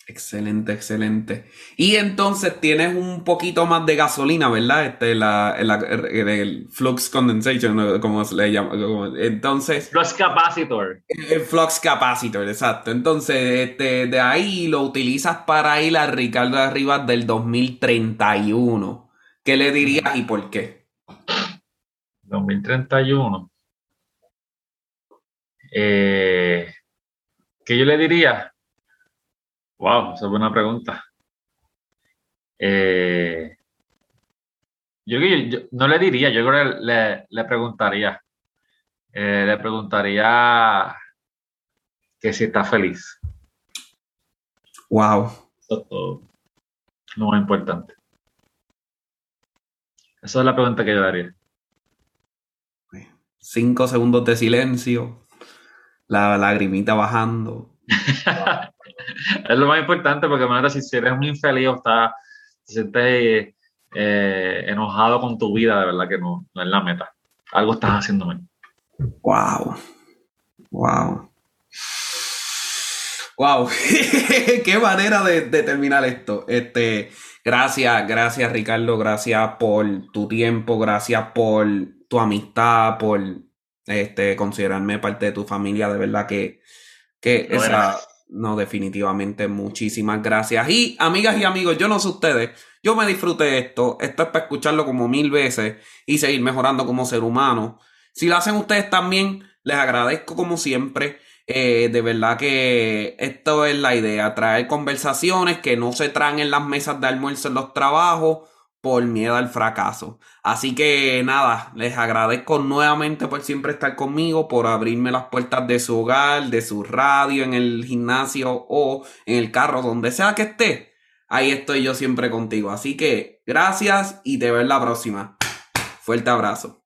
Excelente, excelente. Y entonces tienes un poquito más de gasolina, ¿verdad? Este, la, el flux condensation, como se le llama. Entonces. Flux capacitor. El flux capacitor, exacto. Entonces, este, de ahí lo utilizas para ir a Ricardo arriba del 2031. ¿Qué le dirías y por qué? 2031. Eh, ¿Qué yo le diría? Wow, esa es buena pregunta. Eh, yo, no le diría, yo creo que le, preguntaría. Eh, le preguntaría que si está feliz. Wow. Eso es todo. Lo más importante. Esa es la pregunta que yo daría. Cinco segundos de silencio, la lagrimita bajando. es lo más importante porque, manera, si eres un infeliz o estás, te sientes eh, enojado con tu vida, de verdad que no, no es la meta. Algo estás haciendo mal. Wow. Wow. Wow. Qué manera de, de, terminar esto. Este, gracias, gracias Ricardo, gracias por tu tiempo, gracias por tu amistad, por este, considerarme parte de tu familia. De verdad que, que esa, no, definitivamente muchísimas gracias. Y amigas y amigos, yo no sé ustedes, yo me disfruté esto. Esto es para escucharlo como mil veces y seguir mejorando como ser humano. Si lo hacen ustedes también, les agradezco como siempre. Eh, de verdad que esto es la idea, traer conversaciones que no se traen en las mesas de almuerzo en los trabajos por miedo al fracaso. Así que nada, les agradezco nuevamente por siempre estar conmigo, por abrirme las puertas de su hogar, de su radio, en el gimnasio o en el carro, donde sea que esté. Ahí estoy yo siempre contigo. Así que gracias y te veo en la próxima. Fuerte abrazo.